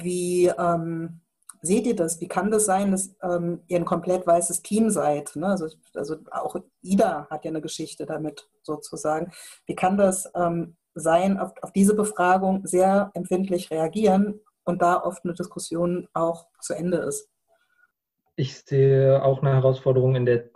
wie ähm, seht ihr das? Wie kann das sein, dass ähm, ihr ein komplett weißes Team seid? Ne? Also, also, auch Ida hat ja eine Geschichte damit sozusagen. Wie kann das ähm, sein, auf, auf diese Befragung sehr empfindlich reagieren und da oft eine Diskussion auch zu Ende ist? Ich sehe auch eine Herausforderung in der,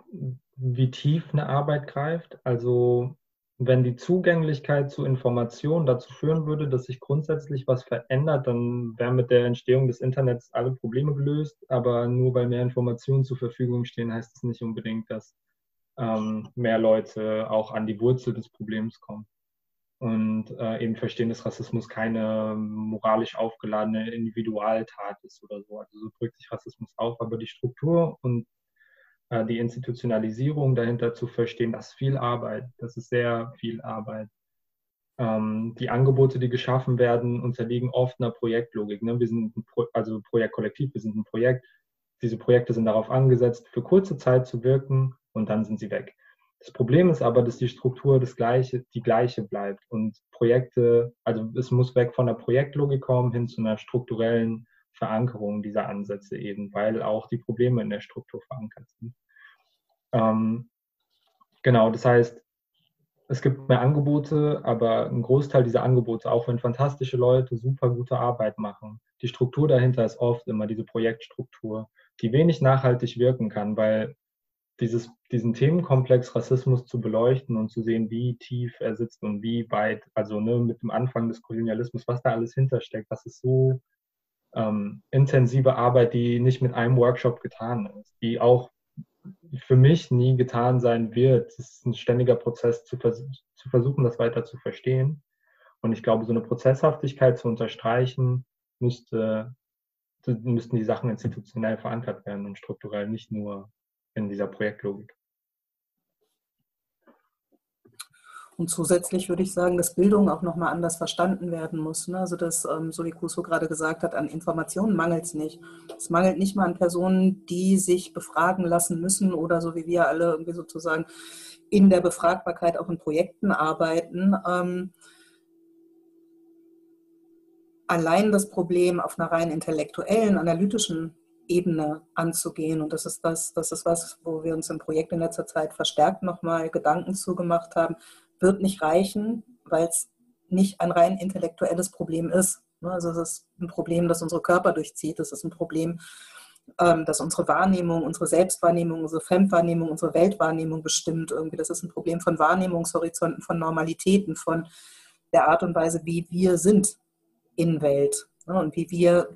wie tief eine Arbeit greift. Also wenn die Zugänglichkeit zu Informationen dazu führen würde, dass sich grundsätzlich was verändert, dann wären mit der Entstehung des Internets alle Probleme gelöst. Aber nur weil mehr Informationen zur Verfügung stehen, heißt es nicht unbedingt, dass ähm, mehr Leute auch an die Wurzel des Problems kommen. Und äh, eben verstehen, dass Rassismus keine moralisch aufgeladene Individualtat ist oder so. Also so drückt sich Rassismus auf, aber die Struktur und die Institutionalisierung dahinter zu verstehen, das ist viel Arbeit, das ist sehr viel Arbeit. Ähm, die Angebote, die geschaffen werden, unterliegen oft einer Projektlogik. Ne? Wir sind ein Pro also Projektkollektiv, wir sind ein Projekt. Diese Projekte sind darauf angesetzt, für kurze Zeit zu wirken und dann sind sie weg. Das Problem ist aber, dass die Struktur das gleiche, die gleiche bleibt und Projekte, also es muss weg von der Projektlogik kommen hin zu einer strukturellen Verankerung dieser Ansätze eben, weil auch die Probleme in der Struktur verankert sind. Ähm, genau, das heißt, es gibt mehr Angebote, aber ein Großteil dieser Angebote, auch wenn fantastische Leute super gute Arbeit machen, die Struktur dahinter ist oft immer diese Projektstruktur, die wenig nachhaltig wirken kann, weil dieses, diesen Themenkomplex Rassismus zu beleuchten und zu sehen, wie tief er sitzt und wie weit, also ne, mit dem Anfang des Kolonialismus, was da alles hintersteckt, das ist so ähm, intensive Arbeit, die nicht mit einem Workshop getan ist, die auch für mich nie getan sein wird. Es ist ein ständiger Prozess zu, vers zu versuchen, das weiter zu verstehen. Und ich glaube, so eine Prozesshaftigkeit zu unterstreichen, müsste, müssten die Sachen institutionell verankert werden und strukturell, nicht nur in dieser Projektlogik. Und zusätzlich würde ich sagen, dass Bildung auch nochmal anders verstanden werden muss. Ne? Also dass, ähm, so wie Kuso gerade gesagt hat, an Informationen mangelt es nicht. Es mangelt nicht mal an Personen, die sich befragen lassen müssen oder so wie wir alle irgendwie sozusagen in der Befragbarkeit auch in Projekten arbeiten. Ähm, allein das Problem auf einer rein intellektuellen, analytischen Ebene anzugehen. Und das ist das, das ist was, wo wir uns im Projekt in letzter Zeit verstärkt nochmal Gedanken zugemacht haben wird nicht reichen, weil es nicht ein rein intellektuelles Problem ist. Ne, also es ist ein Problem, das unsere Körper durchzieht. Es ist ein Problem, ähm, das unsere Wahrnehmung, unsere Selbstwahrnehmung, unsere Fremdwahrnehmung, unsere Weltwahrnehmung bestimmt. Irgendwie, das ist ein Problem von Wahrnehmungshorizonten, von Normalitäten, von der Art und Weise, wie wir sind in Welt ne, und wie wir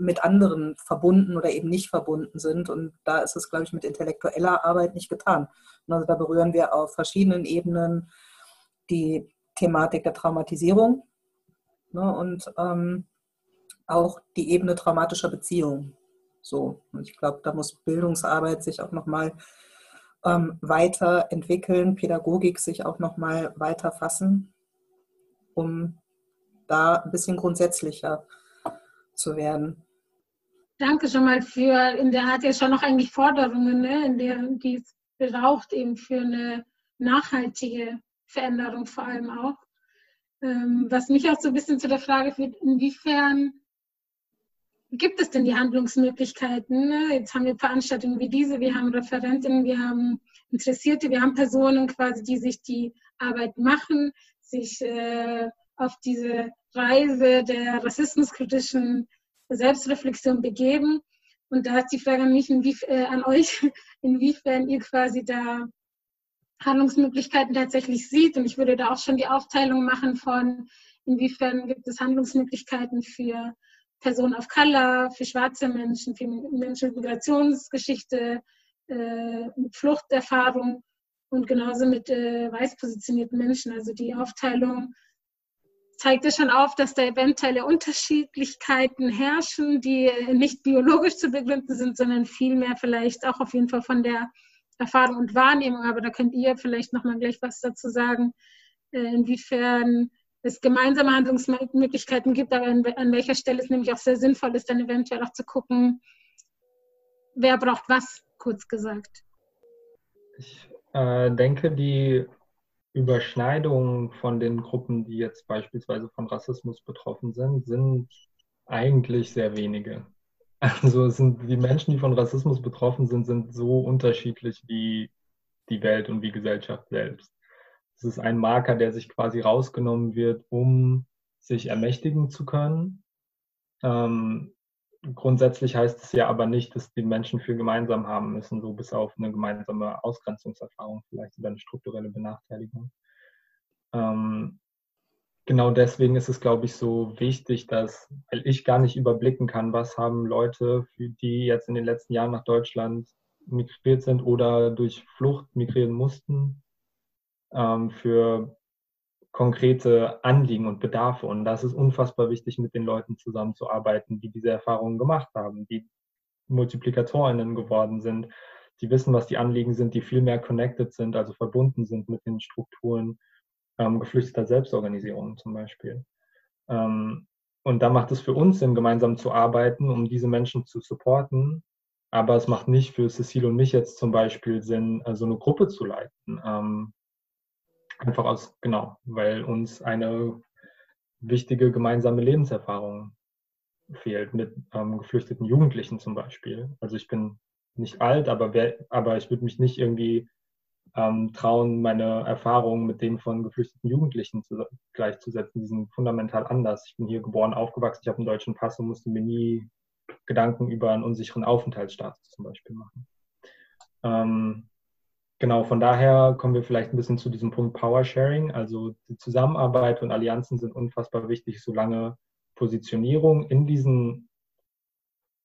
mit anderen verbunden oder eben nicht verbunden sind. Und da ist es, glaube ich, mit intellektueller Arbeit nicht getan. Also da berühren wir auf verschiedenen Ebenen die Thematik der Traumatisierung ne, und ähm, auch die Ebene traumatischer Beziehungen. So, und ich glaube, da muss Bildungsarbeit sich auch nochmal ähm, weiterentwickeln, Pädagogik sich auch nochmal weiter fassen, um da ein bisschen grundsätzlicher zu werden. Danke schon mal für, in der hat ja schon noch eigentlich Forderungen, ne, der, die es braucht eben für eine nachhaltige Veränderung vor allem auch. Ähm, was mich auch so ein bisschen zu der Frage führt, inwiefern gibt es denn die Handlungsmöglichkeiten? Ne? Jetzt haben wir Veranstaltungen wie diese, wir haben Referentinnen, wir haben Interessierte, wir haben Personen quasi, die sich die Arbeit machen, sich äh, auf diese Reise der rassismuskritischen Selbstreflexion begeben. Und da ist die Frage an mich, äh, an euch, inwiefern ihr quasi da Handlungsmöglichkeiten tatsächlich sieht. Und ich würde da auch schon die Aufteilung machen von, inwiefern gibt es Handlungsmöglichkeiten für Personen of Color, für schwarze Menschen, für Menschen mit Migrationsgeschichte, äh, mit Fluchterfahrung und genauso mit äh, weiß positionierten Menschen. Also die Aufteilung zeigt es schon auf, dass da eventuelle Unterschiedlichkeiten herrschen, die nicht biologisch zu begründen sind, sondern vielmehr vielleicht auch auf jeden Fall von der Erfahrung und Wahrnehmung. Aber da könnt ihr vielleicht nochmal gleich was dazu sagen, äh, inwiefern es gemeinsame Handlungsmöglichkeiten gibt, aber an, welcher Stelle es nämlich auch sehr sinnvoll ist, dann eventuell auch zu gucken, wer braucht was, kurz gesagt. Ich äh, denke, die Überschneidungen von den Gruppen, die jetzt beispielsweise von Rassismus betroffen sind, sind eigentlich sehr wenige. Also sind die Menschen, die von Rassismus betroffen sind, sind so unterschiedlich wie die Welt und wie Gesellschaft selbst. Es ist ein Marker, der sich quasi rausgenommen wird, um sich ermächtigen zu können. Ähm, grundsätzlich heißt es ja aber nicht, dass die Menschen viel gemeinsam haben müssen, so bis auf eine gemeinsame Ausgrenzungserfahrung vielleicht oder eine strukturelle Benachteiligung. Ähm, genau deswegen ist es, glaube ich, so wichtig, dass, weil ich gar nicht überblicken kann, was haben Leute, die jetzt in den letzten Jahren nach Deutschland migriert sind oder durch Flucht migrieren mussten, ähm, für konkrete Anliegen und Bedarfe. Und das ist unfassbar wichtig, mit den Leuten zusammenzuarbeiten, die diese Erfahrungen gemacht haben, die Multiplikatorinnen geworden sind, die wissen, was die Anliegen sind, die viel mehr connected sind, also verbunden sind mit den Strukturen ähm, geflüchteter Selbstorganisierung zum Beispiel. Ähm, und da macht es für uns Sinn, gemeinsam zu arbeiten, um diese Menschen zu supporten. Aber es macht nicht für Cecile und mich jetzt zum Beispiel Sinn, so also eine Gruppe zu leiten. Ähm, Einfach aus, genau, weil uns eine wichtige gemeinsame Lebenserfahrung fehlt mit ähm, geflüchteten Jugendlichen zum Beispiel. Also ich bin nicht alt, aber, wer, aber ich würde mich nicht irgendwie ähm, trauen, meine Erfahrungen mit denen von geflüchteten Jugendlichen zu, gleichzusetzen. Die sind fundamental anders. Ich bin hier geboren, aufgewachsen, ich habe einen deutschen Pass und musste mir nie Gedanken über einen unsicheren Aufenthaltsstatus zum Beispiel machen. Ähm, Genau, von daher kommen wir vielleicht ein bisschen zu diesem Punkt Power Sharing. Also die Zusammenarbeit und Allianzen sind unfassbar wichtig, solange Positionierung in diesen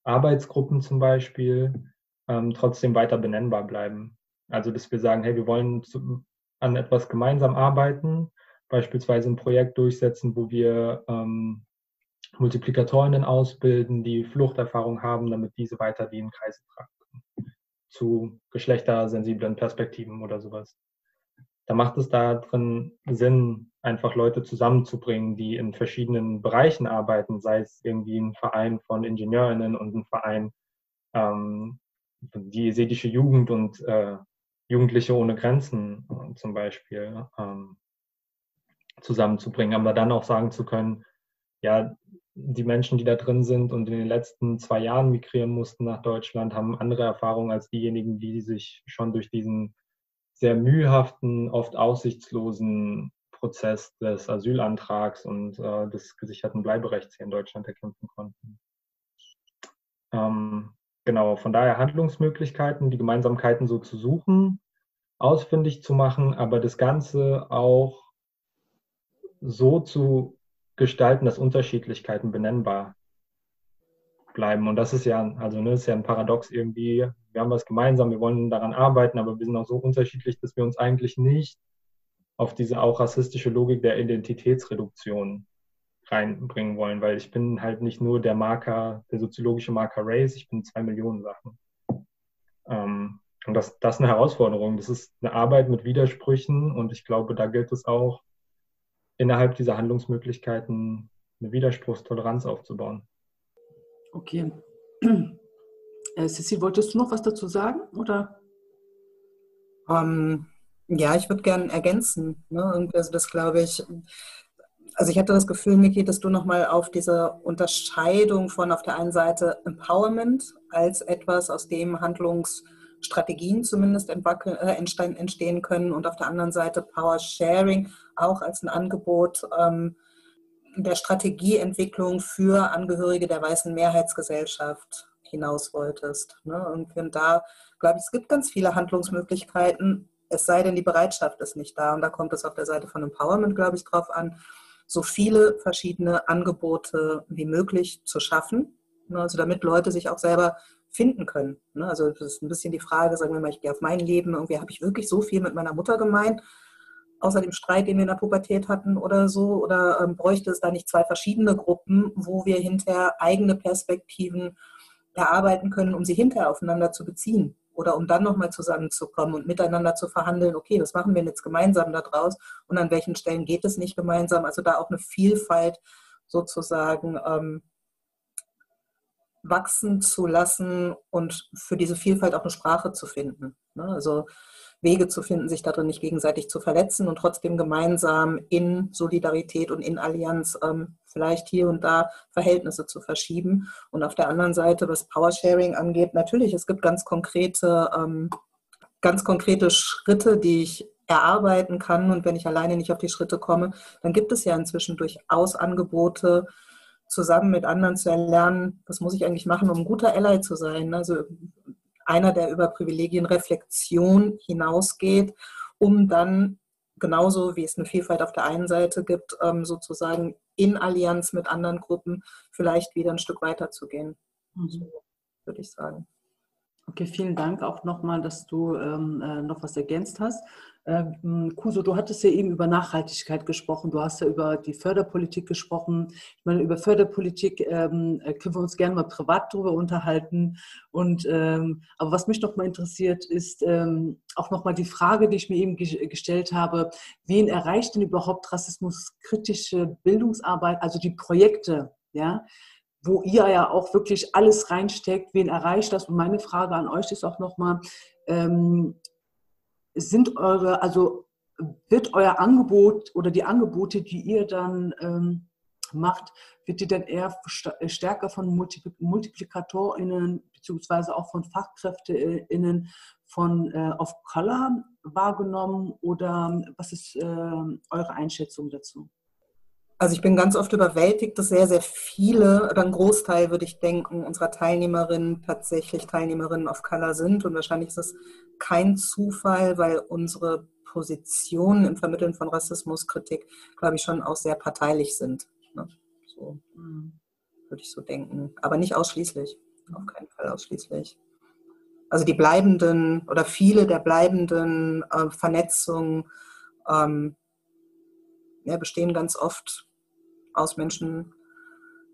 Arbeitsgruppen zum Beispiel ähm, trotzdem weiter benennbar bleiben. Also dass wir sagen, hey, wir wollen zu, an etwas gemeinsam arbeiten, beispielsweise ein Projekt durchsetzen, wo wir ähm, Multiplikatorinnen ausbilden, die Fluchterfahrung haben, damit diese weiter die in Kreise tragen zu geschlechtersensiblen Perspektiven oder sowas. Da macht es da drin Sinn, einfach Leute zusammenzubringen, die in verschiedenen Bereichen arbeiten, sei es irgendwie ein Verein von Ingenieurinnen und ein Verein, ähm, die esedische Jugend und äh, Jugendliche ohne Grenzen äh, zum Beispiel ähm, zusammenzubringen, aber dann auch sagen zu können, ja, die Menschen, die da drin sind und in den letzten zwei Jahren migrieren mussten nach Deutschland, haben andere Erfahrungen als diejenigen, die sich schon durch diesen sehr mühhaften, oft aussichtslosen Prozess des Asylantrags und äh, des gesicherten Bleiberechts hier in Deutschland erkämpfen konnten. Ähm, genau, von daher Handlungsmöglichkeiten, die Gemeinsamkeiten so zu suchen, ausfindig zu machen, aber das Ganze auch so zu gestalten, dass Unterschiedlichkeiten benennbar bleiben. Und das ist ja, also ne, ist ja ein Paradox irgendwie. Wir haben was gemeinsam, wir wollen daran arbeiten, aber wir sind auch so unterschiedlich, dass wir uns eigentlich nicht auf diese auch rassistische Logik der Identitätsreduktion reinbringen wollen, weil ich bin halt nicht nur der Marker, der soziologische Marker Race, ich bin zwei Millionen Sachen. Ähm, und das, das ist eine Herausforderung. Das ist eine Arbeit mit Widersprüchen und ich glaube, da gilt es auch, innerhalb dieser Handlungsmöglichkeiten eine Widerspruchstoleranz aufzubauen. Okay. Äh, Cecil, wolltest du noch was dazu sagen? Oder? Um, ähm, ja, ich würde gerne ergänzen. Ne? Also das glaube ich, also ich hatte das Gefühl, Niki, dass du nochmal auf diese Unterscheidung von auf der einen Seite Empowerment als etwas, aus dem Handlungs- Strategien zumindest äh, entstehen können und auf der anderen Seite Power Sharing auch als ein Angebot ähm, der Strategieentwicklung für Angehörige der weißen Mehrheitsgesellschaft hinaus wolltest. Ne? Und da glaube ich, es gibt ganz viele Handlungsmöglichkeiten, es sei denn, die Bereitschaft ist nicht da. Und da kommt es auf der Seite von Empowerment, glaube ich, drauf an, so viele verschiedene Angebote wie möglich zu schaffen. Ne? Also damit Leute sich auch selber finden können. Ne? Also das ist ein bisschen die Frage, sagen wir mal, ich gehe auf mein Leben, irgendwie habe ich wirklich so viel mit meiner Mutter gemeint, außer dem Streit, den wir in der Pubertät hatten oder so, oder ähm, bräuchte es da nicht zwei verschiedene Gruppen, wo wir hinterher eigene Perspektiven erarbeiten können, um sie hinterher aufeinander zu beziehen oder um dann nochmal zusammenzukommen und miteinander zu verhandeln, okay, das machen wir jetzt gemeinsam daraus und an welchen Stellen geht es nicht gemeinsam. Also da auch eine Vielfalt sozusagen ähm, wachsen zu lassen und für diese Vielfalt auch eine Sprache zu finden. Ne? Also Wege zu finden, sich darin nicht gegenseitig zu verletzen und trotzdem gemeinsam in Solidarität und in Allianz ähm, vielleicht hier und da Verhältnisse zu verschieben. Und auf der anderen Seite, was Powersharing angeht, natürlich, es gibt ganz konkrete, ähm, ganz konkrete Schritte, die ich erarbeiten kann. Und wenn ich alleine nicht auf die Schritte komme, dann gibt es ja inzwischen durchaus Angebote, zusammen mit anderen zu erlernen, was muss ich eigentlich machen, um ein guter Ally zu sein. Also einer, der über Privilegienreflexion hinausgeht, um dann genauso wie es eine Vielfalt auf der einen Seite gibt, ähm, sozusagen in Allianz mit anderen Gruppen vielleicht wieder ein Stück weiter zu gehen, mhm. würde ich sagen. Okay, vielen Dank auch nochmal, dass du ähm, äh, noch was ergänzt hast. Ähm, Kuso, du hattest ja eben über Nachhaltigkeit gesprochen, du hast ja über die Förderpolitik gesprochen. Ich meine, über Förderpolitik ähm, äh, können wir uns gerne mal privat darüber unterhalten. Und, ähm, aber was mich noch mal interessiert, ist ähm, auch noch mal die Frage, die ich mir eben ge gestellt habe, wen erreicht denn überhaupt rassismuskritische Bildungsarbeit, also die Projekte, ja? wo ihr ja auch wirklich alles reinsteckt, wen erreicht das? Und meine Frage an euch ist auch nochmal, ähm, sind eure, also wird euer Angebot oder die Angebote, die ihr dann ähm, macht, wird die dann eher stärker von MultiplikatorInnen beziehungsweise auch von FachkräfteInnen von äh, auf Color wahrgenommen oder was ist äh, eure Einschätzung dazu? Also ich bin ganz oft überwältigt, dass sehr, sehr viele, oder ein Großteil würde ich denken, unserer Teilnehmerinnen tatsächlich Teilnehmerinnen of Color sind. Und wahrscheinlich ist das kein Zufall, weil unsere Positionen im Vermitteln von Rassismuskritik, glaube ich, schon auch sehr parteilich sind. Ne? So würde ich so denken. Aber nicht ausschließlich. Auf keinen Fall ausschließlich. Also die bleibenden oder viele der bleibenden äh, Vernetzungen ähm, ja, bestehen ganz oft aus Menschen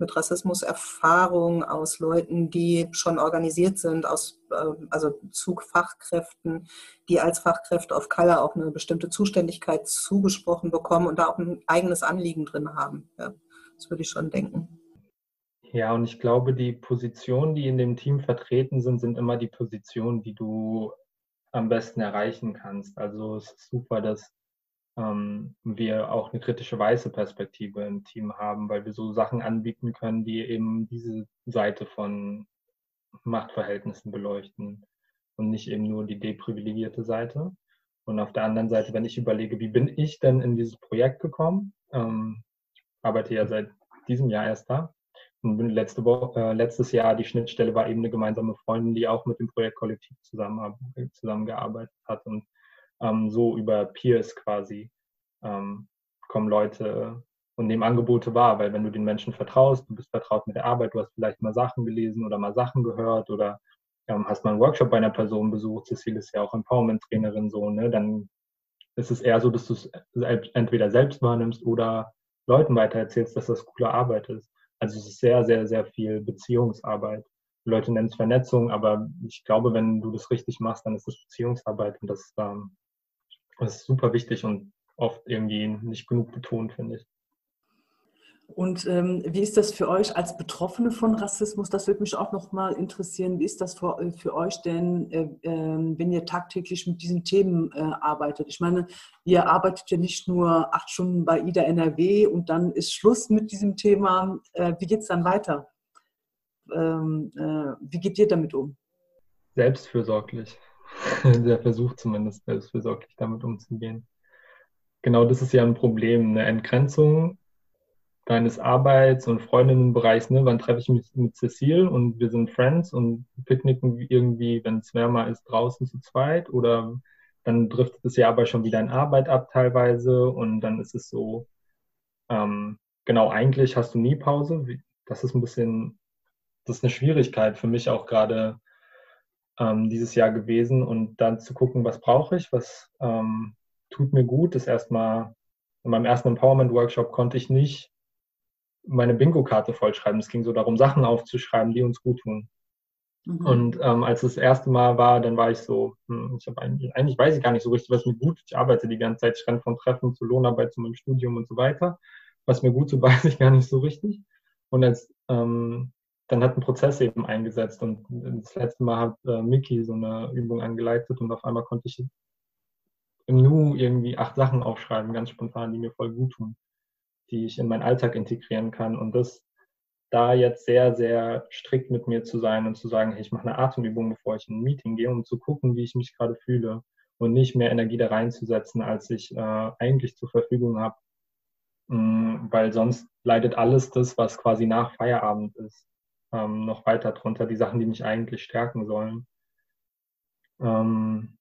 mit Rassismuserfahrung, aus Leuten, die schon organisiert sind, aus ähm, also Zugfachkräften, die als Fachkräfte auf Color auch eine bestimmte Zuständigkeit zugesprochen bekommen und da auch ein eigenes Anliegen drin haben. Ja, das würde ich schon denken. Ja, und ich glaube, die Positionen, die in dem Team vertreten sind, sind immer die Positionen, die du am besten erreichen kannst. Also es ist super, dass ähm, wir auch eine kritische weiße Perspektive im Team haben, weil wir so Sachen anbieten können, die eben diese Seite von Machtverhältnissen beleuchten und nicht eben nur die deprivilegierte Seite. Und auf der anderen Seite, wenn ich überlege, wie bin ich denn in dieses Projekt gekommen? Ähm, arbeite ja seit diesem Jahr erst da und letzte Woche, äh, letztes Jahr die Schnittstelle war eben eine gemeinsame Freundin, die auch mit dem Projekt Kollektiv zusammen, zusammengearbeitet hat und ähm, so über Peers quasi ähm, kommen Leute und nehmen Angebote wahr, weil wenn du den Menschen vertraust, du bist vertraut mit der Arbeit, du hast vielleicht mal Sachen gelesen oder mal Sachen gehört oder ähm, hast mal einen Workshop bei einer Person besucht, Cecile ist ja auch Empowerment-Trainerin so, ne, dann ist es eher so, dass du es entweder selbst wahrnimmst oder Leuten weitererzählst, dass das coole Arbeit ist. Also es ist sehr, sehr, sehr viel Beziehungsarbeit. Leute nennen es Vernetzung, aber ich glaube, wenn du das richtig machst, dann ist es Beziehungsarbeit und das ähm, das ist super wichtig und oft irgendwie nicht genug betont, finde ich. Und ähm, wie ist das für euch als Betroffene von Rassismus? Das würde mich auch noch mal interessieren. Wie ist das für, äh, für euch denn, äh, äh, wenn ihr tagtäglich mit diesen Themen äh, arbeitet? Ich meine, ihr arbeitet ja nicht nur acht Stunden bei IDA NRW und dann ist Schluss mit diesem Thema. Äh, wie geht es dann weiter? Ähm, äh, wie geht ihr damit um? Selbstfürsorglich. der Versuch zumindest, selbstfürsorglich damit umzugehen. Genau das ist ja ein Problem, eine Entgrenzung deines Arbeits- und Freundinnenbereichs. Ne? Wann treffe ich mich mit Cecile und wir sind Friends und picknicken irgendwie, wenn es wärmer ist, draußen zu zweit oder dann driftet es ja aber schon wieder in Arbeit ab teilweise und dann ist es so, ähm, genau, eigentlich hast du nie Pause. Das ist ein bisschen, das ist eine Schwierigkeit für mich auch gerade ähm, dieses Jahr gewesen und dann zu gucken, was brauche ich, was ähm, tut mir gut, ist erstmal in meinem ersten Empowerment-Workshop konnte ich nicht meine Bingo-Karte vollschreiben. Es ging so darum, Sachen aufzuschreiben, die uns gut tun. Mhm. Und ähm, als das erste Mal war, dann war ich so, hm, ich habe eigentlich, eigentlich weiß ich gar nicht so richtig, was mir gut. Ich arbeite die ganze Zeit, ich renne von Treffen zu Lohnarbeit zu meinem Studium und so weiter. Was mir gut so weiß ich gar nicht so richtig. Und als ähm, dann hat ein Prozess eben eingesetzt und das letzte Mal hat äh, Miki so eine Übung angeleitet und auf einmal konnte ich im Nu irgendwie acht Sachen aufschreiben, ganz spontan, die mir voll gut tun, die ich in meinen Alltag integrieren kann. Und das da jetzt sehr, sehr strikt mit mir zu sein und zu sagen, hey, ich mache eine Atemübung, bevor ich in ein Meeting gehe, um zu gucken, wie ich mich gerade fühle und nicht mehr Energie da reinzusetzen, als ich äh, eigentlich zur Verfügung habe, mm, weil sonst leidet alles das, was quasi nach Feierabend ist, ähm, noch weiter drunter, die Sachen, die mich eigentlich stärken sollen. Ähm,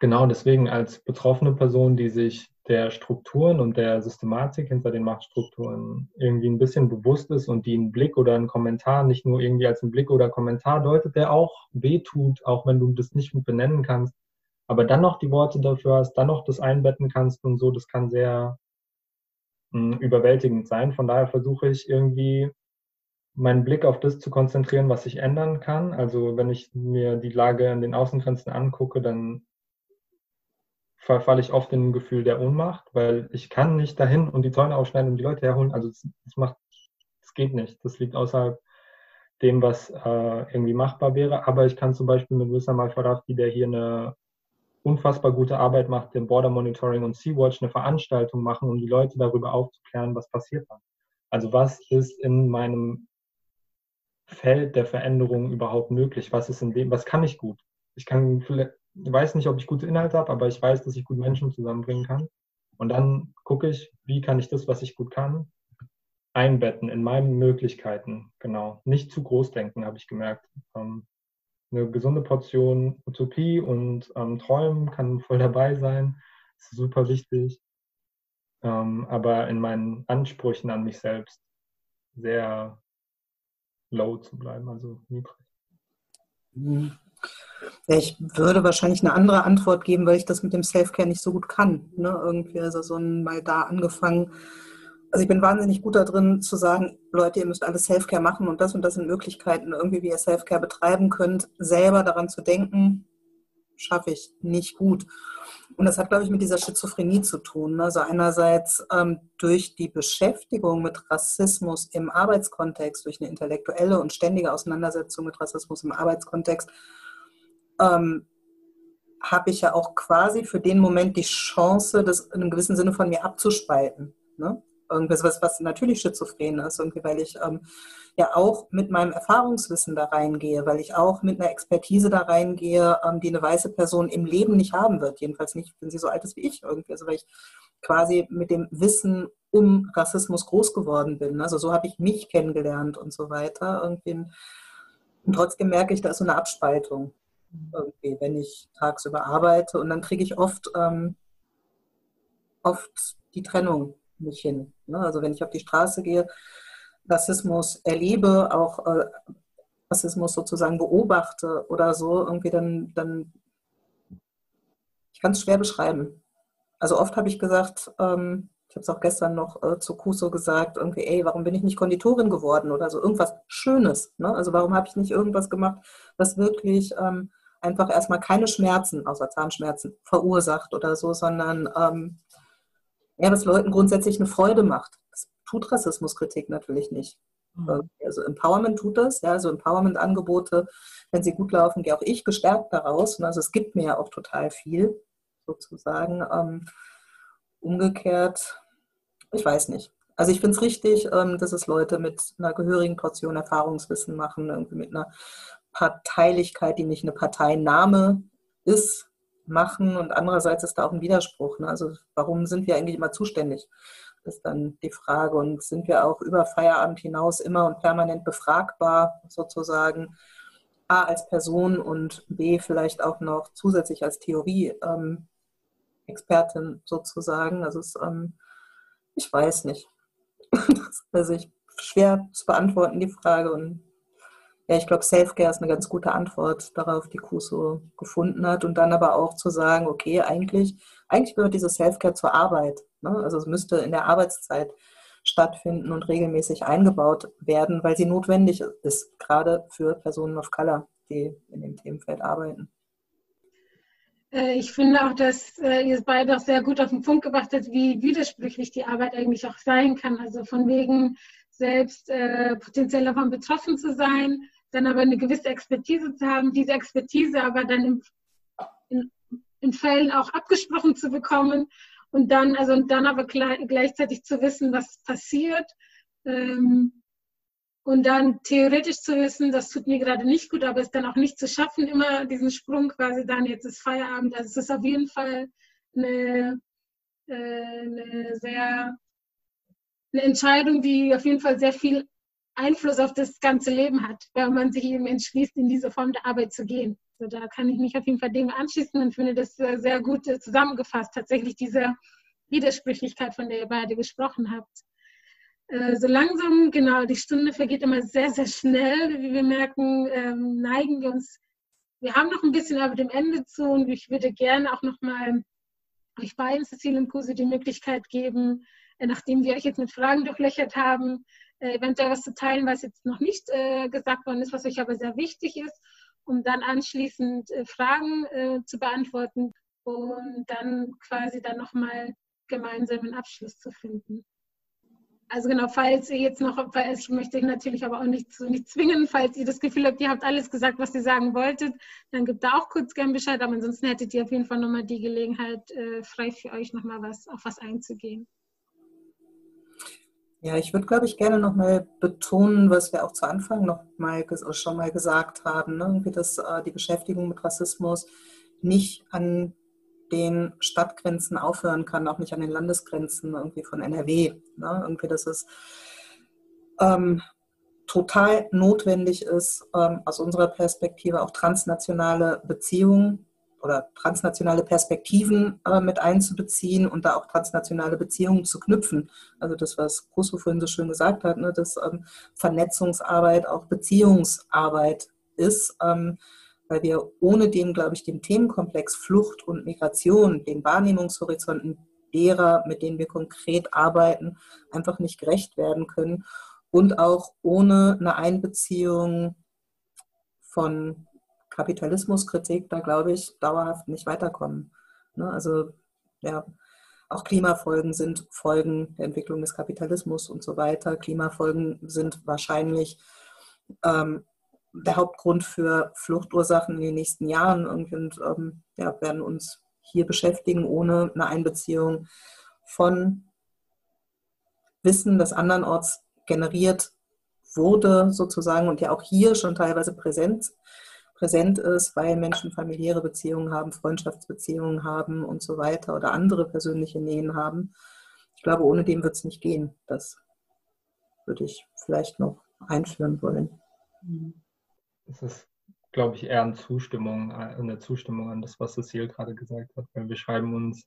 genau deswegen als betroffene Person, die sich der Strukturen und der Systematik hinter den Machtstrukturen irgendwie ein bisschen bewusst ist und die einen Blick oder einen Kommentar nicht nur irgendwie als einen Blick oder Kommentar deutet, der auch wehtut, auch wenn du das nicht benennen kannst, aber dann noch die Worte dafür hast, dann noch das einbetten kannst und so, das kann sehr hm, überwältigend sein. Von daher versuche ich irgendwie meinen Blick auf das zu konzentrieren, was ich ändern kann. Also wenn ich mir die Lage an den Außengrenzen angucke, dann verfalle ich oft in ein Gefühl der Ohnmacht, weil ich kann nicht dahin und die Zäune aufschneiden und die Leute herholen. Also das, das macht, das geht nicht. Das liegt außerhalb dem, was äh, irgendwie machbar wäre. Aber ich kann zum Beispiel mit Wissam Al-Farafi, der hier eine unfassbar gute Arbeit macht, dem Border Monitoring und Sea-Watch, eine Veranstaltung machen, um die Leute darüber aufzuklären, was passiert hat. Also was ist in meinem Feld der Veränderung überhaupt möglich? Was ist in dem, was kann ich gut? Ich kann ich weiß nicht, ob ich gute Inhalte habe, aber ich weiß, dass ich gut Menschen zusammenbringen kann. Und dann gucke ich, wie kann ich das, was ich gut kann, einbetten in meinen Möglichkeiten. Genau. Nicht zu groß denken, habe ich gemerkt. Ähm, eine gesunde Portion Utopie und ähm, Träumen kann voll dabei sein. Das ist super wichtig. Ähm, aber in meinen Ansprüchen an mich selbst sehr low zu bleiben, also niedrig. Mhm. Ich würde wahrscheinlich eine andere Antwort geben, weil ich das mit dem Selfcare nicht so gut kann. Ne? Irgendwie, also so ein mal da angefangen. Also ich bin wahnsinnig gut da drin zu sagen, Leute, ihr müsst alles Selfcare machen und das und das sind Möglichkeiten, irgendwie wie ihr Selfcare betreiben könnt. Selber daran zu denken, schaffe ich nicht gut. Und das hat, glaube ich, mit dieser Schizophrenie zu tun. Also einerseits ähm, durch die Beschäftigung mit Rassismus im Arbeitskontext, durch eine intellektuelle und ständige Auseinandersetzung mit Rassismus im Arbeitskontext, ähm, habe ich ja auch quasi für den Moment die Chance, das in einem gewissen Sinne von mir abzuspalten. Ne? Irgendwas, was, was natürlich schizophren ist, irgendwie, weil ich ähm, ja auch mit meinem Erfahrungswissen da reingehe, weil ich auch mit einer Expertise da reingehe, ähm, die eine weiße Person im Leben nicht haben wird. Jedenfalls nicht, wenn sie so alt ist wie ich irgendwie. Also weil ich quasi mit dem Wissen um Rassismus groß geworden bin. Also so habe ich mich kennengelernt und so weiter. Irgendwie. Und trotzdem merke ich, da ist so eine Abspaltung irgendwie, wenn ich tagsüber arbeite. Und dann kriege ich oft, ähm, oft die Trennung nicht hin. Ne? Also wenn ich auf die Straße gehe, Rassismus erlebe, auch äh, Rassismus sozusagen beobachte oder so, irgendwie dann, dann ich kann es schwer beschreiben. Also oft habe ich gesagt, ähm, ich habe es auch gestern noch äh, zu Kuso gesagt, irgendwie, ey, warum bin ich nicht Konditorin geworden oder so, irgendwas Schönes. Ne? Also warum habe ich nicht irgendwas gemacht, was wirklich ähm, einfach erstmal keine Schmerzen, außer Zahnschmerzen, verursacht oder so, sondern ähm, ja, was Leuten grundsätzlich eine Freude macht. Das tut Rassismuskritik natürlich nicht. Mhm. Also Empowerment tut das, ja, also Empowerment-Angebote, wenn sie gut laufen, gehe auch ich gestärkt daraus. Und also es gibt mir ja auch total viel, sozusagen. Ähm, umgekehrt, ich weiß nicht. Also ich finde es richtig, ähm, dass es Leute mit einer gehörigen Portion Erfahrungswissen machen, irgendwie mit einer Parteilichkeit, die nicht eine Parteiname ist, machen. Und andererseits ist da auch ein Widerspruch. Ne? Also warum sind wir eigentlich immer zuständig? Das ist dann die Frage. Und sind wir auch über Feierabend hinaus immer und permanent befragbar sozusagen? A als Person und B vielleicht auch noch zusätzlich als Theorie ähm, sozusagen. Also es, ähm, ich weiß nicht. also ich schwer zu beantworten die Frage und ja, ich glaube, Selfcare ist eine ganz gute Antwort darauf, die Kuso gefunden hat. Und dann aber auch zu sagen, okay, eigentlich, eigentlich gehört dieses Selfcare zur Arbeit. Ne? Also es müsste in der Arbeitszeit stattfinden und regelmäßig eingebaut werden, weil sie notwendig ist, gerade für Personen of Color, die in dem Themenfeld arbeiten. Äh, ich finde auch, dass äh, ihr beide auch sehr gut auf den Punkt gebracht habt, wie widersprüchlich die Arbeit eigentlich auch sein kann. Also von wegen selbst äh, potenziell davon betroffen zu sein, dann aber eine gewisse Expertise zu haben, diese Expertise aber dann im, in, in Fällen auch abgesprochen zu bekommen und dann, also und dann aber gleichzeitig zu wissen, was passiert. Ähm, und dann theoretisch zu wissen, das tut mir gerade nicht gut, aber es dann auch nicht zu schaffen, immer diesen Sprung quasi dann, jetzt ist Feierabend. Also es ist auf jeden Fall eine, äh, eine sehr eine Entscheidung, die auf jeden Fall sehr viel Einfluss auf das ganze Leben hat, wenn man sich eben entschließt, in diese Form der Arbeit zu gehen. Also da kann ich mich auf jeden Fall dem anschließen und finde das sehr gut zusammengefasst, tatsächlich diese Widersprüchlichkeit, von der ihr beide gesprochen habt. Äh, so langsam, genau, die Stunde vergeht immer sehr, sehr schnell. Wie wir merken, ähm, neigen wir uns, wir haben noch ein bisschen aber dem Ende zu und ich würde gerne auch nochmal euch beiden, Cecile und Kuse, die Möglichkeit geben, äh, nachdem wir euch jetzt mit Fragen durchlöchert haben, äh, eventuell was zu teilen, was jetzt noch nicht äh, gesagt worden ist, was euch aber sehr wichtig ist, um dann anschließend äh, Fragen äh, zu beantworten und dann quasi dann nochmal gemeinsam einen Abschluss zu finden. Also genau, falls ihr jetzt noch, weil ich möchte euch natürlich aber auch nicht, so nicht zwingen, falls ihr das Gefühl habt, ihr habt alles gesagt, was ihr sagen wolltet, dann gebt da auch kurz gern Bescheid, aber ansonsten hättet ihr auf jeden Fall nochmal die Gelegenheit, äh, frei für euch nochmal was, auf was einzugehen. Ja, ich würde, glaube ich, gerne nochmal betonen, was wir auch zu Anfang noch mal, schon mal gesagt haben, ne? dass äh, die Beschäftigung mit Rassismus nicht an den Stadtgrenzen aufhören kann, auch nicht an den Landesgrenzen irgendwie von NRW. Ne? Irgendwie, dass es ähm, total notwendig ist, ähm, aus unserer Perspektive auch transnationale Beziehungen oder transnationale Perspektiven äh, mit einzubeziehen und da auch transnationale Beziehungen zu knüpfen. Also das, was Kusso vorhin so schön gesagt hat, ne, dass ähm, Vernetzungsarbeit auch Beziehungsarbeit ist. Ähm, weil wir ohne den, glaube ich, dem Themenkomplex Flucht und Migration, den Wahrnehmungshorizonten derer, mit denen wir konkret arbeiten, einfach nicht gerecht werden können und auch ohne eine Einbeziehung von Kapitalismuskritik da, glaube ich, dauerhaft nicht weiterkommen. Ne? Also ja, auch Klimafolgen sind Folgen der Entwicklung des Kapitalismus und so weiter. Klimafolgen sind wahrscheinlich ähm, der Hauptgrund für Fluchtursachen in den nächsten Jahren und ähm, ja, werden uns hier beschäftigen, ohne eine Einbeziehung von Wissen, das andernorts generiert wurde sozusagen und ja auch hier schon teilweise präsent, präsent ist, weil Menschen familiäre Beziehungen haben, Freundschaftsbeziehungen haben und so weiter oder andere persönliche Nähen haben. Ich glaube, ohne dem wird es nicht gehen. Das würde ich vielleicht noch einführen wollen. Mhm es ist, glaube ich, eher eine Zustimmung, eine Zustimmung an das, was Cecile gerade gesagt hat. Weil wir schreiben uns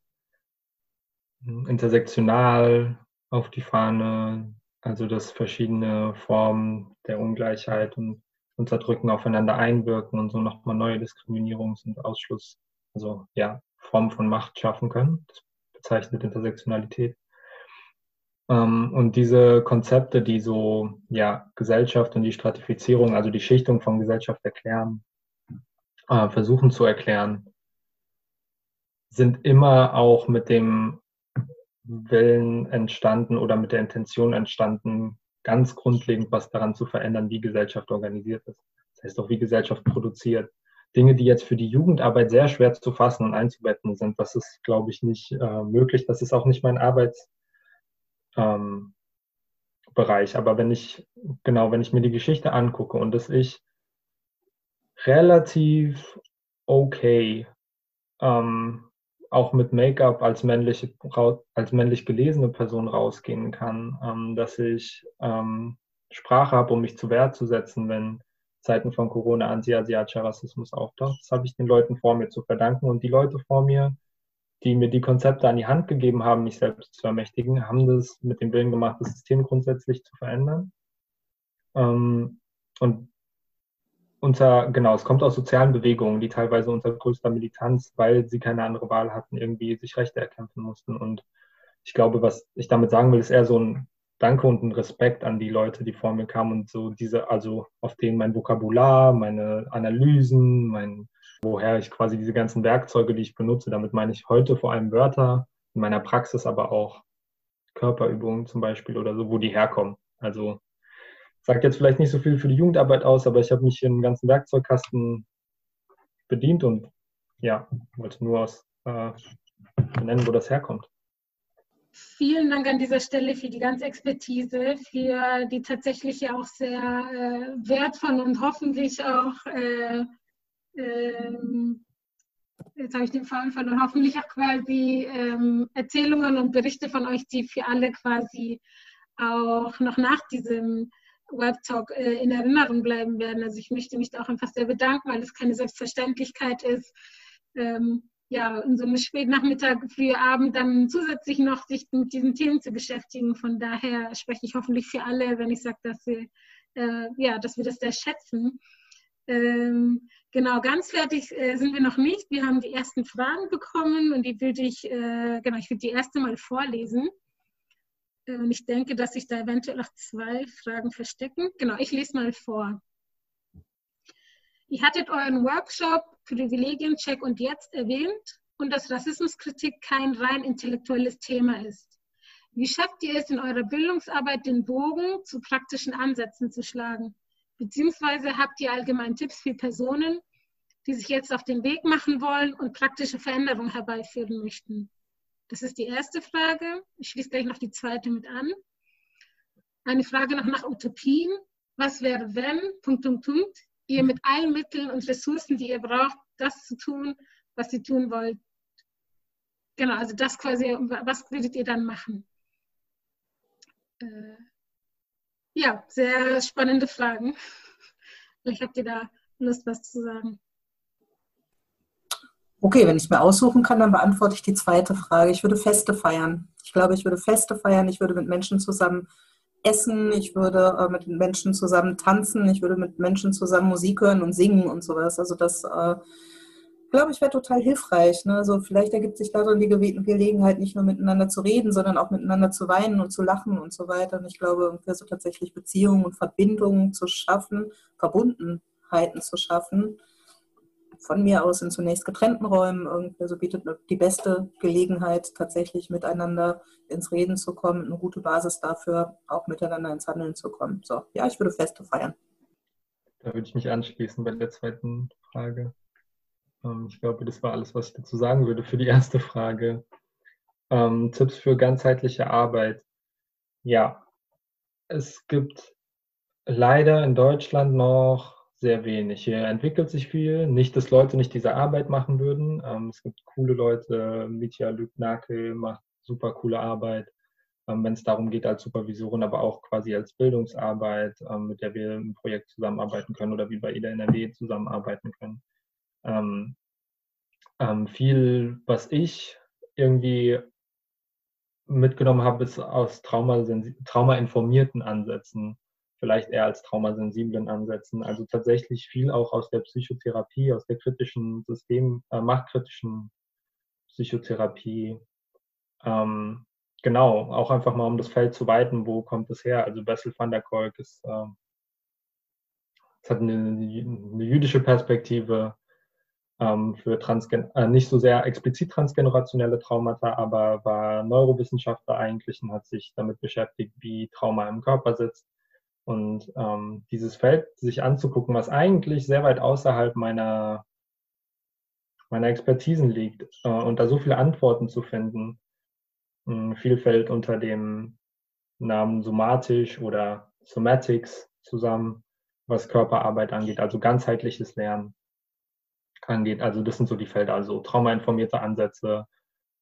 intersektional auf die Fahne, also dass verschiedene Formen der Ungleichheit und Unterdrücken aufeinander einwirken und so nochmal neue Diskriminierungs- und Ausschluss, also ja, Formen von Macht schaffen können. Das bezeichnet Intersektionalität. Ähm, und diese Konzepte, die so ja, Gesellschaft und die Stratifizierung, also die Schichtung von Gesellschaft erklären, äh, versuchen zu erklären, sind immer auch mit dem Willen entstanden oder mit der Intention entstanden, ganz grundlegend was daran zu verändern, wie Gesellschaft organisiert ist. Das heißt auch, wie Gesellschaft produziert. Dinge, die jetzt für die Jugendarbeit sehr schwer zu fassen und einzubetten sind, das ist, glaube ich, nicht äh, möglich. Das ist auch nicht mein Arbeits ähm. Aber wenn ich, genau, wenn ich mir die Geschichte angucke und dass ich relativ okay ähm, auch mit Make-up als, männliche, als männlich gelesene Person rausgehen kann, ähm, dass ich ähm, Sprache habe, um mich zu Wehr zu setzen, wenn Zeiten von Corona anti-asiatischer Rassismus auftaucht. Das habe ich den Leuten vor mir zu verdanken und die Leute vor mir die mir die Konzepte an die Hand gegeben haben, mich selbst zu ermächtigen, haben das mit dem Willen gemacht, das System grundsätzlich zu verändern. Ähm, und unter, genau, es kommt aus sozialen Bewegungen, die teilweise unter größter Militanz, weil sie keine andere Wahl hatten, irgendwie sich Rechte erkämpfen mussten. Und ich glaube, was ich damit sagen will, ist eher so ein Danke und ein Respekt an die Leute, die vor mir kamen und so diese, also auf denen mein Vokabular, meine Analysen, mein, woher ich quasi diese ganzen Werkzeuge, die ich benutze, damit meine ich heute vor allem Wörter, in meiner Praxis aber auch Körperübungen zum Beispiel oder so, wo die herkommen. Also sagt jetzt vielleicht nicht so viel für die Jugendarbeit aus, aber ich habe mich hier im ganzen Werkzeugkasten bedient und ja, wollte nur aus äh, benennen, wo das herkommt. Vielen Dank an dieser Stelle für die ganze Expertise, für die tatsächlich auch sehr äh, wertvollen und hoffentlich auch, äh, äh, jetzt habe ich den Faden verloren, hoffentlich auch quasi ähm, Erzählungen und Berichte von euch, die für alle quasi auch noch nach diesem Webtalk äh, in Erinnerung bleiben werden. Also ich möchte mich da auch einfach sehr bedanken, weil es keine Selbstverständlichkeit ist. Ähm, ja, in so einem Spätnachmittag, frühe Abend dann zusätzlich noch sich mit diesen Themen zu beschäftigen. Von daher spreche ich hoffentlich für alle, wenn ich sage, dass wir, äh, ja, dass wir das sehr schätzen. Ähm, genau, ganz fertig äh, sind wir noch nicht. Wir haben die ersten Fragen bekommen und die würde ich, äh, genau, ich würde die erste mal vorlesen. Äh, und ich denke, dass sich da eventuell auch zwei Fragen verstecken. Genau, ich lese mal vor. Ihr hattet euren Workshop Privilegiencheck und jetzt erwähnt und dass Rassismuskritik kein rein intellektuelles Thema ist. Wie schafft ihr es in eurer Bildungsarbeit, den Bogen zu praktischen Ansätzen zu schlagen? Beziehungsweise habt ihr allgemein Tipps für Personen, die sich jetzt auf den Weg machen wollen und praktische Veränderungen herbeiführen möchten? Das ist die erste Frage. Ich schließe gleich noch die zweite mit an. Eine Frage noch nach Utopien. Was wäre, wenn, Punkt, Punkt, Punkt, ihr mit allen Mitteln und Ressourcen, die ihr braucht, das zu tun, was ihr tun wollt. Genau, also das quasi, was würdet ihr dann machen? Äh, ja, sehr spannende Fragen. Vielleicht habt ihr da Lust, was zu sagen. Okay, wenn ich mir aussuchen kann, dann beantworte ich die zweite Frage. Ich würde Feste feiern. Ich glaube, ich würde Feste feiern. Ich würde mit Menschen zusammen essen, ich würde äh, mit Menschen zusammen tanzen, ich würde mit Menschen zusammen Musik hören und singen und sowas. Also das, äh, glaube ich, wäre total hilfreich. Ne? Also vielleicht ergibt sich darin die Ge Gelegenheit, nicht nur miteinander zu reden, sondern auch miteinander zu weinen und zu lachen und so weiter. Und ich glaube, so tatsächlich Beziehungen und Verbindungen zu schaffen, Verbundenheiten zu schaffen, von mir aus in zunächst getrennten Räumen. Irgendwie so bietet die beste Gelegenheit, tatsächlich miteinander ins Reden zu kommen, eine gute Basis dafür, auch miteinander ins Handeln zu kommen. So, ja, ich würde Feste feiern. Da würde ich mich anschließen bei der zweiten Frage. Ähm, ich glaube, das war alles, was ich dazu sagen würde für die erste Frage. Ähm, Tipps für ganzheitliche Arbeit. Ja, es gibt leider in Deutschland noch sehr wenig. Hier entwickelt sich viel. Nicht, dass Leute nicht diese Arbeit machen würden. Ähm, es gibt coole Leute. Mitya Lübnake macht super coole Arbeit, ähm, wenn es darum geht als Supervisorin, aber auch quasi als Bildungsarbeit, ähm, mit der wir im Projekt zusammenarbeiten können oder wie bei IDA NRW zusammenarbeiten können. Ähm, ähm, viel, was ich irgendwie mitgenommen habe, ist aus traumainformierten Ansätzen vielleicht eher als traumasensiblen Ansätzen. Also tatsächlich viel auch aus der Psychotherapie, aus der kritischen System, äh, machtkritischen Psychotherapie. Ähm, genau, auch einfach mal um das Feld zu weiten, wo kommt es her? Also Bessel van der Kolk ist, äh, es hat eine, eine, jüdische Perspektive ähm, für Transgen äh, nicht so sehr explizit transgenerationelle Traumata, aber war Neurowissenschaftler eigentlich und hat sich damit beschäftigt, wie Trauma im Körper sitzt und ähm, dieses Feld sich anzugucken, was eigentlich sehr weit außerhalb meiner, meiner Expertisen liegt äh, und da so viele Antworten zu finden, äh, viel fällt unter dem Namen somatisch oder Somatics zusammen, was Körperarbeit angeht, also ganzheitliches Lernen angeht. Also das sind so die Felder, also traumainformierte Ansätze,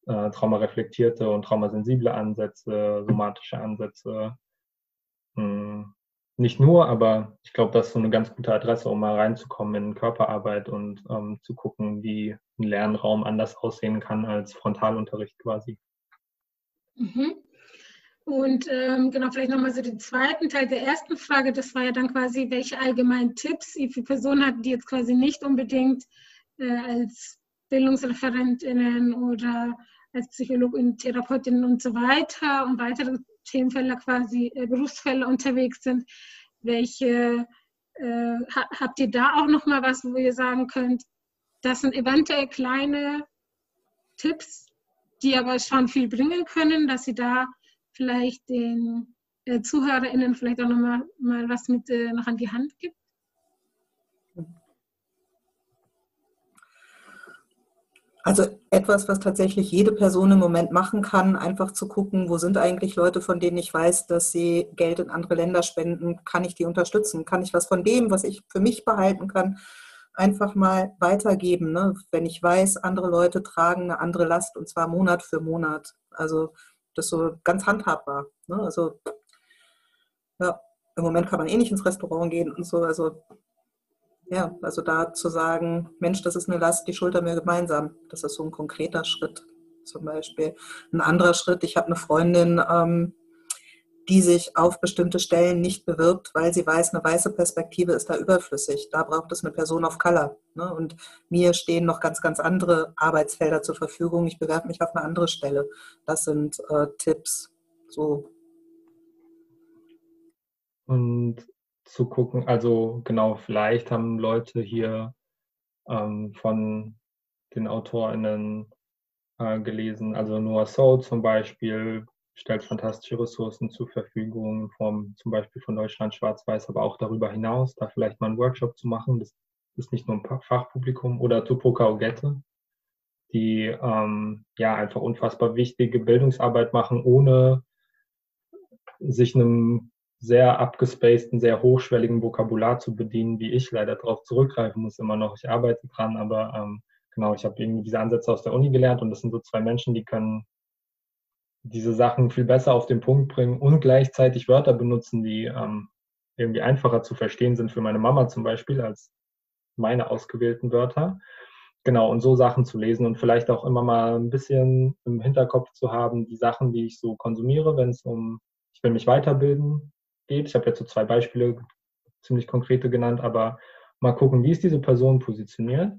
äh, traumareflektierte und traumasensible Ansätze, somatische Ansätze, mh, hm, nicht nur, aber ich glaube, das ist so eine ganz gute Adresse, um mal reinzukommen in Körperarbeit und ähm, zu gucken, wie ein Lernraum anders aussehen kann als Frontalunterricht quasi. Mhm. Und ähm, genau, vielleicht nochmal so den zweiten Teil der ersten Frage, das war ja dann quasi, welche allgemeinen Tipps ihr für Personen hatten, die jetzt quasi nicht unbedingt äh, als BildungsreferentInnen oder als Psychologin, Therapeutinnen und so weiter und weitere Themenfelder quasi, äh, Berufsfelder unterwegs sind. Welche äh, habt ihr da auch noch mal was, wo ihr sagen könnt, das sind eventuell kleine Tipps, die aber schon viel bringen können, dass sie da vielleicht den äh, ZuhörerInnen vielleicht auch noch mal, mal was mit äh, noch an die Hand gibt? Also etwas, was tatsächlich jede Person im Moment machen kann, einfach zu gucken, wo sind eigentlich Leute, von denen ich weiß, dass sie Geld in andere Länder spenden, kann ich die unterstützen? Kann ich was von dem, was ich für mich behalten kann, einfach mal weitergeben? Ne? Wenn ich weiß, andere Leute tragen eine andere Last und zwar Monat für Monat. Also das ist so ganz handhabbar. Ne? Also ja, im Moment kann man eh nicht ins Restaurant gehen und so. Also ja, also da zu sagen, Mensch, das ist eine Last, die schultern wir gemeinsam. Das ist so ein konkreter Schritt zum Beispiel. Ein anderer Schritt, ich habe eine Freundin, ähm, die sich auf bestimmte Stellen nicht bewirbt, weil sie weiß, eine weiße Perspektive ist da überflüssig. Da braucht es eine Person of Color. Ne? Und mir stehen noch ganz, ganz andere Arbeitsfelder zur Verfügung. Ich bewerbe mich auf eine andere Stelle. Das sind äh, Tipps. So. Und zu gucken. Also genau, vielleicht haben Leute hier ähm, von den AutorInnen äh, gelesen. Also Noah So zum Beispiel stellt fantastische Ressourcen zur Verfügung, vom, zum Beispiel von Deutschland Schwarz-Weiß, aber auch darüber hinaus, da vielleicht mal einen Workshop zu machen. Das ist nicht nur ein Fachpublikum. Oder Tupoka Ogette, die ähm, ja einfach unfassbar wichtige Bildungsarbeit machen, ohne sich einem sehr abgespaceden, sehr hochschwelligen Vokabular zu bedienen, wie ich leider darauf zurückgreifen muss immer noch. Ich arbeite dran, aber ähm, genau, ich habe irgendwie diese Ansätze aus der Uni gelernt und das sind so zwei Menschen, die können diese Sachen viel besser auf den Punkt bringen und gleichzeitig Wörter benutzen, die ähm, irgendwie einfacher zu verstehen sind für meine Mama zum Beispiel als meine ausgewählten Wörter. Genau, und so Sachen zu lesen und vielleicht auch immer mal ein bisschen im Hinterkopf zu haben, die Sachen, die ich so konsumiere, wenn es um, ich will mich weiterbilden, geht. Ich habe jetzt so zwei Beispiele, ziemlich konkrete genannt, aber mal gucken, wie ist diese Person positioniert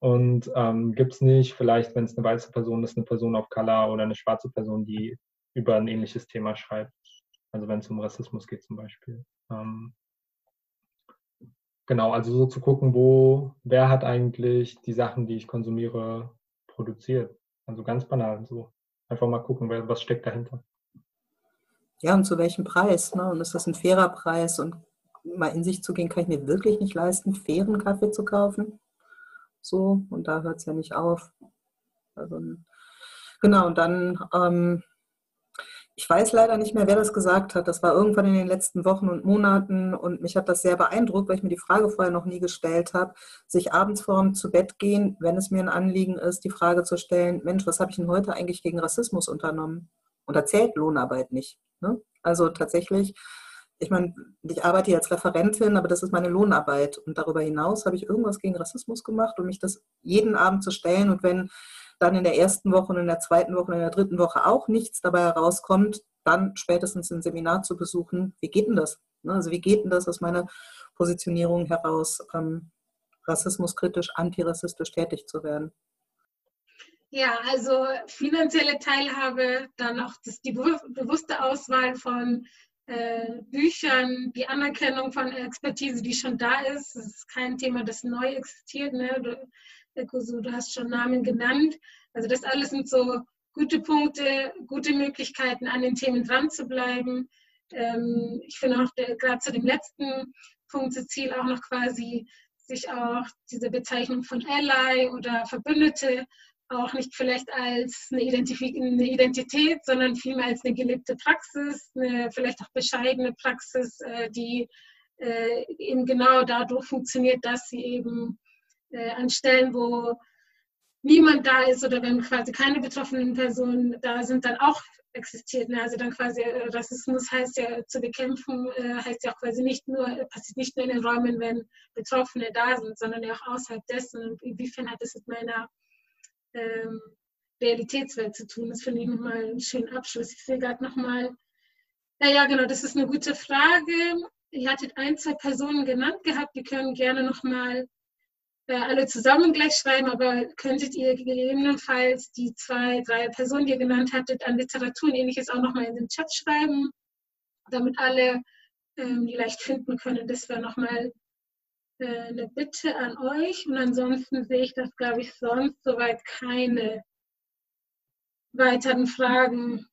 und ähm, gibt es nicht vielleicht, wenn es eine weiße Person ist, eine Person auf Color oder eine schwarze Person, die über ein ähnliches Thema schreibt. Also wenn es um Rassismus geht zum Beispiel. Ähm, genau, also so zu gucken, wo, wer hat eigentlich die Sachen, die ich konsumiere, produziert. Also ganz banal so. Einfach mal gucken, was steckt dahinter ja, und zu welchem Preis? Ne? Und ist das ein fairer Preis? Und mal in sich zu gehen, kann ich mir wirklich nicht leisten, fairen Kaffee zu kaufen? So, und da hört es ja nicht auf. Also, genau, und dann, ähm, ich weiß leider nicht mehr, wer das gesagt hat. Das war irgendwann in den letzten Wochen und Monaten und mich hat das sehr beeindruckt, weil ich mir die Frage vorher noch nie gestellt habe, sich abends vorm zu Bett gehen, wenn es mir ein Anliegen ist, die Frage zu stellen, Mensch, was habe ich denn heute eigentlich gegen Rassismus unternommen? Und da zählt Lohnarbeit nicht. Ne? Also tatsächlich, ich meine, ich arbeite hier als Referentin, aber das ist meine Lohnarbeit. Und darüber hinaus habe ich irgendwas gegen Rassismus gemacht und mich das jeden Abend zu stellen. Und wenn dann in der ersten Woche und in der zweiten Woche und in der dritten Woche auch nichts dabei herauskommt, dann spätestens ein Seminar zu besuchen, wie geht denn das? Ne? Also wie geht denn das aus meiner Positionierung heraus, ähm, rassismuskritisch, antirassistisch tätig zu werden? Ja, also finanzielle Teilhabe, dann auch das, die bewusste Auswahl von äh, Büchern, die Anerkennung von Expertise, die schon da ist. Das ist kein Thema, das neu existiert. Ne? Du, Kusu, du hast schon Namen genannt. Also das alles sind so gute Punkte, gute Möglichkeiten, an den Themen dran zu bleiben. Ähm, ich finde auch gerade zu dem letzten Punkt Ziel auch noch quasi, sich auch diese Bezeichnung von Ally oder Verbündete auch nicht vielleicht als eine, eine, Identität, sondern vielmehr als eine gelebte Praxis, eine vielleicht auch bescheidene Praxis, äh, die äh, eben genau dadurch funktioniert, dass sie eben äh, an Stellen, wo niemand da ist oder wenn quasi keine betroffenen Personen da sind, dann auch existiert. Ne? Also dann quasi Rassismus heißt ja zu bekämpfen, heißt ja auch quasi nicht nur, passiert nicht nur in den Räumen, wenn Betroffene da sind, sondern ja auch außerhalb dessen. Und inwiefern hat es mit meiner ähm, Realitätswelt zu tun. Das finde ich nochmal einen schönen Abschluss. Ich sehe gerade nochmal, naja, genau, das ist eine gute Frage. Ihr hattet ein, zwei Personen genannt gehabt, die können gerne nochmal äh, alle zusammen gleich schreiben, aber könntet ihr gegebenenfalls die zwei, drei Personen, die ihr genannt hattet, an Literatur und ähnliches auch nochmal in den Chat schreiben, damit alle ähm, die leicht finden können. Das wäre nochmal eine Bitte an euch. Und ansonsten sehe ich, dass, glaube ich, sonst soweit keine weiteren Fragen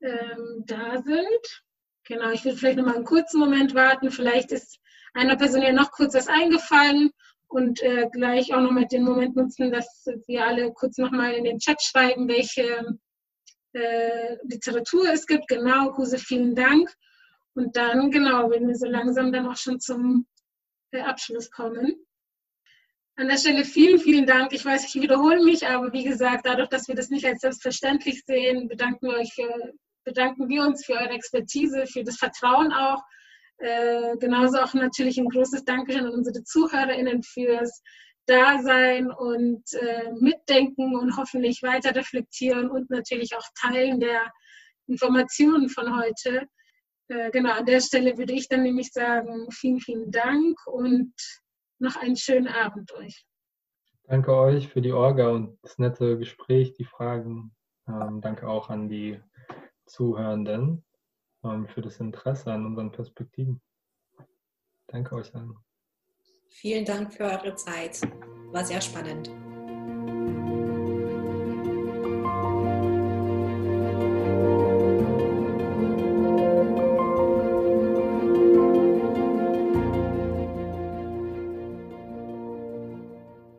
ähm, da sind. Genau, ich würde vielleicht nochmal einen kurzen Moment warten. Vielleicht ist einer Person ja noch kurz was eingefallen und äh, gleich auch nochmal den Moment nutzen, dass wir alle kurz nochmal in den Chat schreiben, welche äh, Literatur es gibt. Genau, Huse, vielen Dank. Und dann, genau, wenn wir so langsam dann auch schon zum Abschluss kommen. An der Stelle vielen, vielen Dank. Ich weiß, ich wiederhole mich, aber wie gesagt, dadurch, dass wir das nicht als selbstverständlich sehen, bedanken wir, für, bedanken wir uns für eure Expertise, für das Vertrauen auch. Äh, genauso auch natürlich ein großes Dankeschön an unsere ZuhörerInnen fürs Dasein und äh, Mitdenken und hoffentlich weiter reflektieren und natürlich auch Teilen der Informationen von heute. Äh, genau, an der Stelle würde ich dann nämlich sagen, vielen, vielen Dank und noch einen schönen Abend euch. Danke euch für die Orga und das nette Gespräch, die Fragen. Ähm, danke auch an die Zuhörenden ähm, für das Interesse an unseren Perspektiven. Danke euch allen. Vielen Dank für eure Zeit. War sehr spannend.